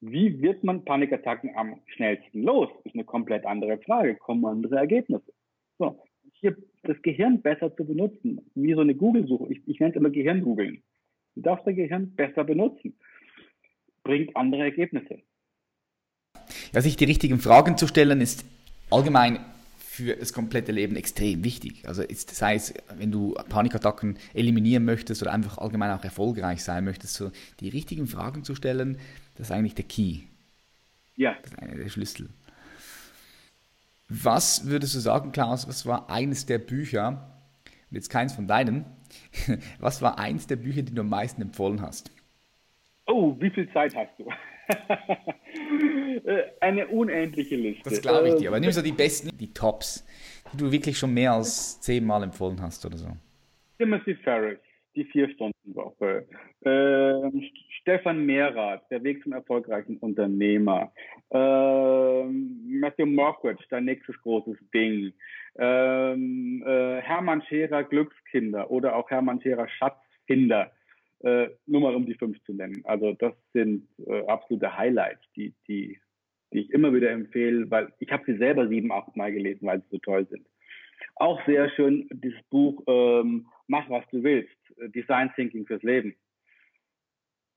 Wie wird man Panikattacken am schnellsten los? Ist eine komplett andere Frage. Kommen andere Ergebnisse. So, hier das Gehirn besser zu benutzen, wie so eine Google-Suche. Ich, ich nenne es immer Gehirn-Googeln. Du darfst dein Gehirn besser benutzen. Bringt andere Ergebnisse. Ja, sich die richtigen Fragen zu stellen, ist allgemein für das komplette Leben extrem wichtig. Also ist, sei es, wenn du Panikattacken eliminieren möchtest oder einfach allgemein auch erfolgreich sein möchtest, so die richtigen Fragen zu stellen, das ist eigentlich der Key. Ja. Das ist einer der Schlüssel. Was würdest du sagen, Klaus, was war eines der Bücher, und jetzt keins von deinen, *laughs* was war eines der Bücher, die du am meisten empfohlen hast? Oh, wie viel Zeit hast du? Äh, eine unendliche Liste. Das glaube ich dir. Aber nimm so die besten, die Tops, die du wirklich schon mehr als zehnmal empfohlen hast oder so. Timothy Ferris, die Vier-Stunden-Woche. Ähm, Stefan Mehrath, der Weg zum erfolgreichen Unternehmer. Ähm, Matthew Mockridge, dein nächstes großes Ding. Ähm, äh, Hermann Scherer, Glückskinder oder auch Hermann Scherer, Schatzfinder äh, nur mal um die fünf zu nennen. Also das sind äh, absolute Highlights, die, die, die ich immer wieder empfehle, weil ich habe sie selber sieben, acht Mal gelesen, weil sie so toll sind. Auch sehr schön dieses Buch ähm, Mach, was du willst, äh, Design Thinking fürs Leben.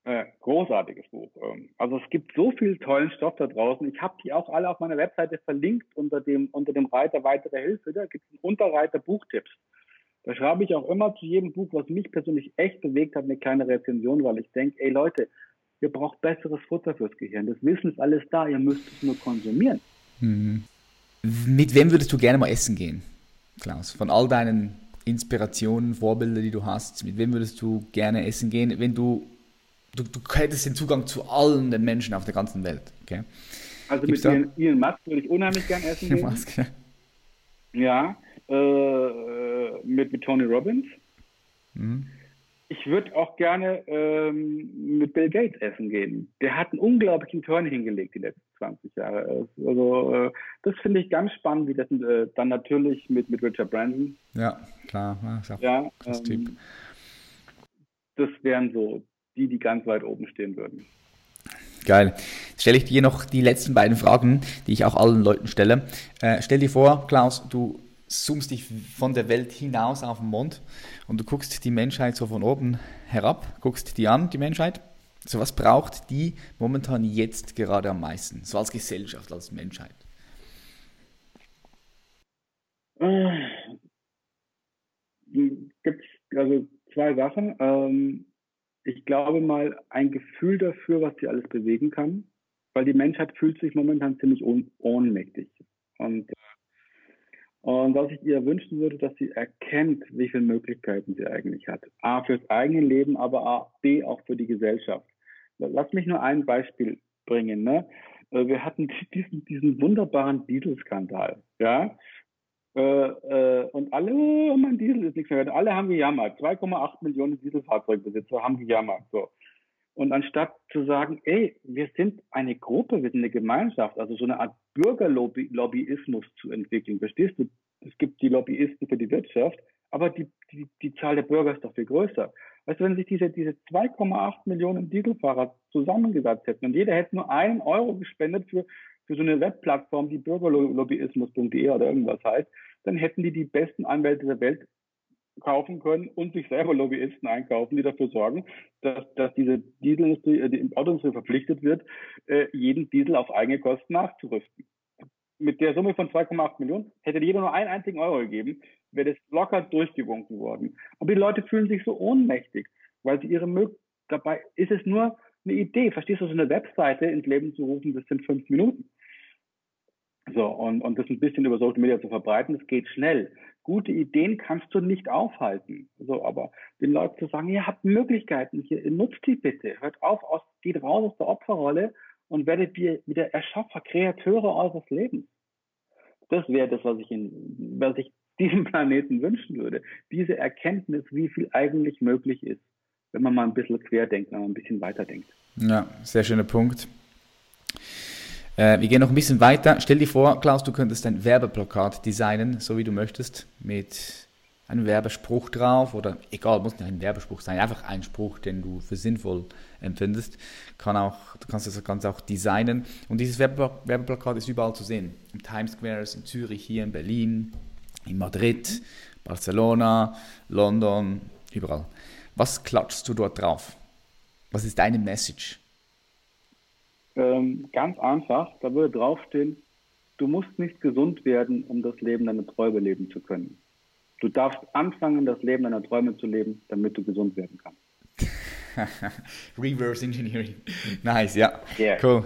Äh, großartiges Buch. Ähm, also es gibt so viel tollen Stoff da draußen. Ich habe die auch alle auf meiner Webseite verlinkt unter dem unter dem Reiter weitere Hilfe. Da gibt es einen Unterreiter Buchtipps. Da schreibe ich auch immer zu jedem Buch, was mich persönlich echt bewegt hat, eine kleine Rezension, weil ich denke, ey Leute, ihr braucht besseres Futter fürs Gehirn. Das Wissen ist alles da, ihr müsst es nur konsumieren. Mhm. Mit wem würdest du gerne mal essen gehen, Klaus? Von all deinen Inspirationen, Vorbilder, die du hast, mit wem würdest du gerne essen gehen, wenn du, du, du hättest den Zugang zu allen den Menschen auf der ganzen Welt, okay? Also Gibt's mit Ian Musk würde ich unheimlich gerne essen gehen. Musk, ja. ja äh, mit, mit Tony Robbins. Mhm. Ich würde auch gerne ähm, mit Bill Gates essen gehen. Der hat einen unglaublichen Turn hingelegt die letzten 20 Jahre. Also äh, das finde ich ganz spannend, wie das äh, dann natürlich mit, mit Richard Branson. Ja, klar. Ja, das, ähm, das wären so die, die ganz weit oben stehen würden. Geil. Jetzt stelle ich dir noch die letzten beiden Fragen, die ich auch allen Leuten stelle. Äh, stell dir vor, Klaus, du zoomst dich von der Welt hinaus auf den Mond und du guckst die Menschheit so von oben herab, guckst die an, die Menschheit. So was braucht die momentan jetzt gerade am meisten, so als Gesellschaft, als Menschheit? also zwei Sachen. Ähm, ich glaube mal ein Gefühl dafür, was sie alles bewegen kann, weil die Menschheit fühlt sich momentan ziemlich ohn ohnmächtig. Und, und was ich ihr wünschen würde, dass sie erkennt, wie viele Möglichkeiten sie eigentlich hat. A, fürs eigene Leben, aber A, B, auch für die Gesellschaft. Lass mich nur ein Beispiel bringen. Ne? Äh, wir hatten *laughs* diesen, diesen wunderbaren Dieselskandal. Ja? Äh, äh, und alle, oh, mein Diesel ist nichts mehr wert. Alle haben gejammert. 2,8 Millionen Dieselfahrzeugbesitzer haben gejammert. So. Und anstatt zu sagen, ey, wir sind eine Gruppe, wir sind eine Gemeinschaft, also so eine Art Bürgerlobbyismus zu entwickeln. Verstehst du? Es gibt die Lobbyisten für die Wirtschaft, aber die, die, die Zahl der Bürger ist doch viel größer. Weißt du, wenn sich diese, diese 2,8 Millionen Dieselfahrer zusammengesetzt hätten und jeder hätte nur einen Euro gespendet für, für so eine Webplattform, die bürgerlobbyismus.de oder irgendwas heißt, dann hätten die die besten Anwälte der Welt kaufen können und sich selber Lobbyisten einkaufen, die dafür sorgen, dass, dass diese Dieselindustrie, äh, die Autoindustrie verpflichtet wird, äh, jeden Diesel auf eigene Kosten nachzurüsten. Mit der Summe von 2,8 Millionen hätte jeder nur einen einzigen Euro gegeben, wäre das locker durchgewunken worden. Aber die Leute fühlen sich so ohnmächtig, weil sie ihre Möglichkeit, dabei ist es nur eine Idee. Verstehst du, so eine Webseite ins Leben zu rufen, das sind fünf Minuten. So, und, und das ein bisschen über Social Media zu verbreiten, das geht schnell. Gute Ideen kannst du nicht aufhalten. So, aber den Leuten zu sagen, ihr habt Möglichkeiten hier, nutzt die bitte. Hört auf, aus, geht raus aus der Opferrolle und werdet ihr wieder Erschaffer, Kreateure eures Lebens. Das wäre das, was ich, in, was ich *laughs* diesem Planeten wünschen würde. Diese Erkenntnis, wie viel eigentlich möglich ist, wenn man mal ein bisschen querdenkt, wenn man ein bisschen weiterdenkt. Ja, sehr schöner Punkt. Äh, wir gehen noch ein bisschen weiter. Stell dir vor, Klaus, du könntest ein Werbeplakat designen, so wie du möchtest, mit einem Werbespruch drauf oder egal, muss nicht ein Werbespruch sein, einfach ein Spruch, den du für sinnvoll empfindest. Kann auch, du kannst das Ganze auch designen. Und dieses Werbeplakat ist überall zu sehen. Im Times Square, in Zürich, hier in Berlin, in Madrid, Barcelona, London, überall. Was klatschst du dort drauf? Was ist deine Message? Ähm, ganz einfach, da würde draufstehen, du musst nicht gesund werden, um das Leben deiner Träume leben zu können. Du darfst anfangen, das Leben deiner Träume zu leben, damit du gesund werden kannst. *laughs* Reverse Engineering. Nice, ja. Yeah. Cool.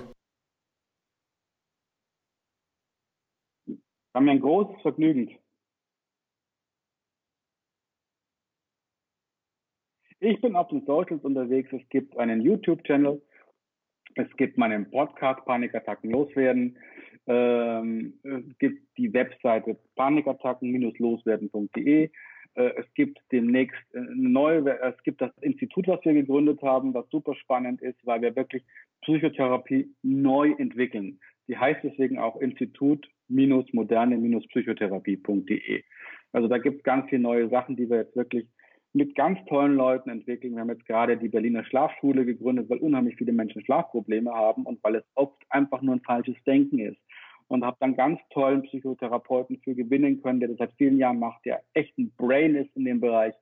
War mir ein großes Vergnügen. Ich bin auf den Socials unterwegs. Es gibt einen YouTube-Channel. Es gibt meinen Podcast Panikattacken loswerden. Ähm, es gibt die Webseite panikattacken-loswerden.de. Äh, es gibt demnächst äh, eine neue, es gibt das Institut, was wir gegründet haben, was super spannend ist, weil wir wirklich Psychotherapie neu entwickeln. Die heißt deswegen auch Institut-moderne-psychotherapie.de. Also da gibt es ganz viele neue Sachen, die wir jetzt wirklich mit ganz tollen Leuten entwickeln. Wir haben jetzt gerade die Berliner Schlafschule gegründet, weil unheimlich viele Menschen Schlafprobleme haben und weil es oft einfach nur ein falsches Denken ist. Und habe dann ganz tollen Psychotherapeuten für gewinnen können, der das seit vielen Jahren macht, der echt ein Brain ist in dem Bereich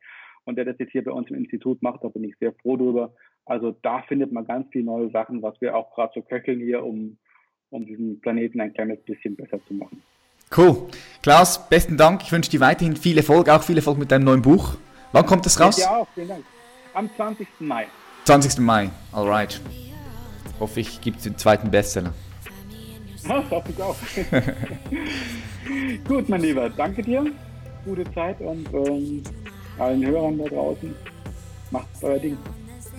und der das jetzt hier bei uns im Institut macht. Da bin ich sehr froh drüber. Also da findet man ganz viele neue Sachen, was wir auch gerade so köcheln hier, um, um diesen Planeten ein kleines bisschen besser zu machen. Cool. Klaus, besten Dank. Ich wünsche dir weiterhin viel Erfolg, auch viel Erfolg mit deinem neuen Buch. Wann kommt es raus? Ja, auch, vielen Dank. Am 20. Mai. 20. Mai, alright. Hoffe ich, gibt es den zweiten Bestseller. Das hoffe ich auch. *laughs* Gut, mein Lieber, danke dir. Gute Zeit und ähm, allen Hörern da draußen. Macht euer Ding.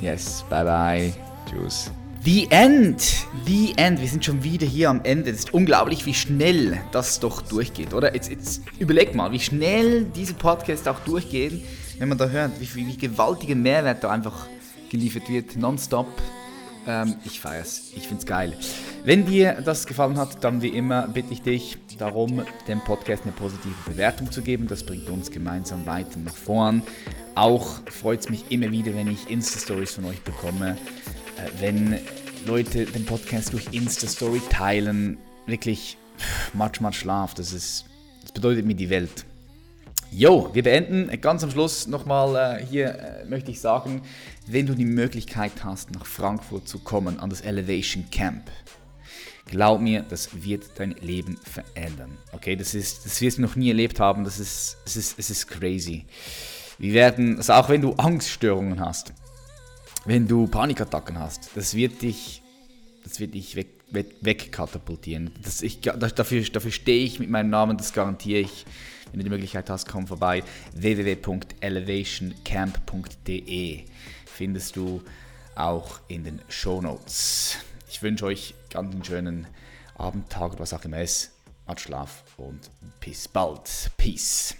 Yes, bye bye. Tschüss. The End, The End. Wir sind schon wieder hier am Ende. Es ist unglaublich, wie schnell das doch durchgeht, oder? Jetzt, jetzt überleg mal, wie schnell diese Podcasts auch durchgehen wenn man da hört, wie, wie gewaltiger Mehrwert da einfach geliefert wird, nonstop. Ähm, ich feiere es, ich finde es geil. Wenn dir das gefallen hat, dann wie immer bitte ich dich darum, dem Podcast eine positive Bewertung zu geben. Das bringt uns gemeinsam weiter nach vorn. Auch freut es mich immer wieder, wenn ich Insta-Stories von euch bekomme. Äh, wenn Leute den Podcast durch Insta-Story teilen, wirklich much, much love. Das, ist, das bedeutet mir die Welt. Jo, wir beenden ganz am Schluss nochmal äh, hier äh, möchte ich sagen, wenn du die Möglichkeit hast, nach Frankfurt zu kommen an das Elevation Camp, glaub mir, das wird dein Leben verändern. Okay, das ist, das wirst du noch nie erlebt haben, das ist, es ist, es ist crazy. Wir werden, also auch wenn du Angststörungen hast, wenn du Panikattacken hast, das wird dich, das wird dich weg, weg, wegkatapultieren. Das, ich, dafür, dafür stehe ich mit meinem Namen, das garantiere ich. Wenn du die Möglichkeit hast, komm vorbei. www.elevationcamp.de findest du auch in den Show Notes. Ich wünsche euch ganz einen schönen Abend, Tag, was auch immer es ist. Macht Schlaf und bis bald. Peace.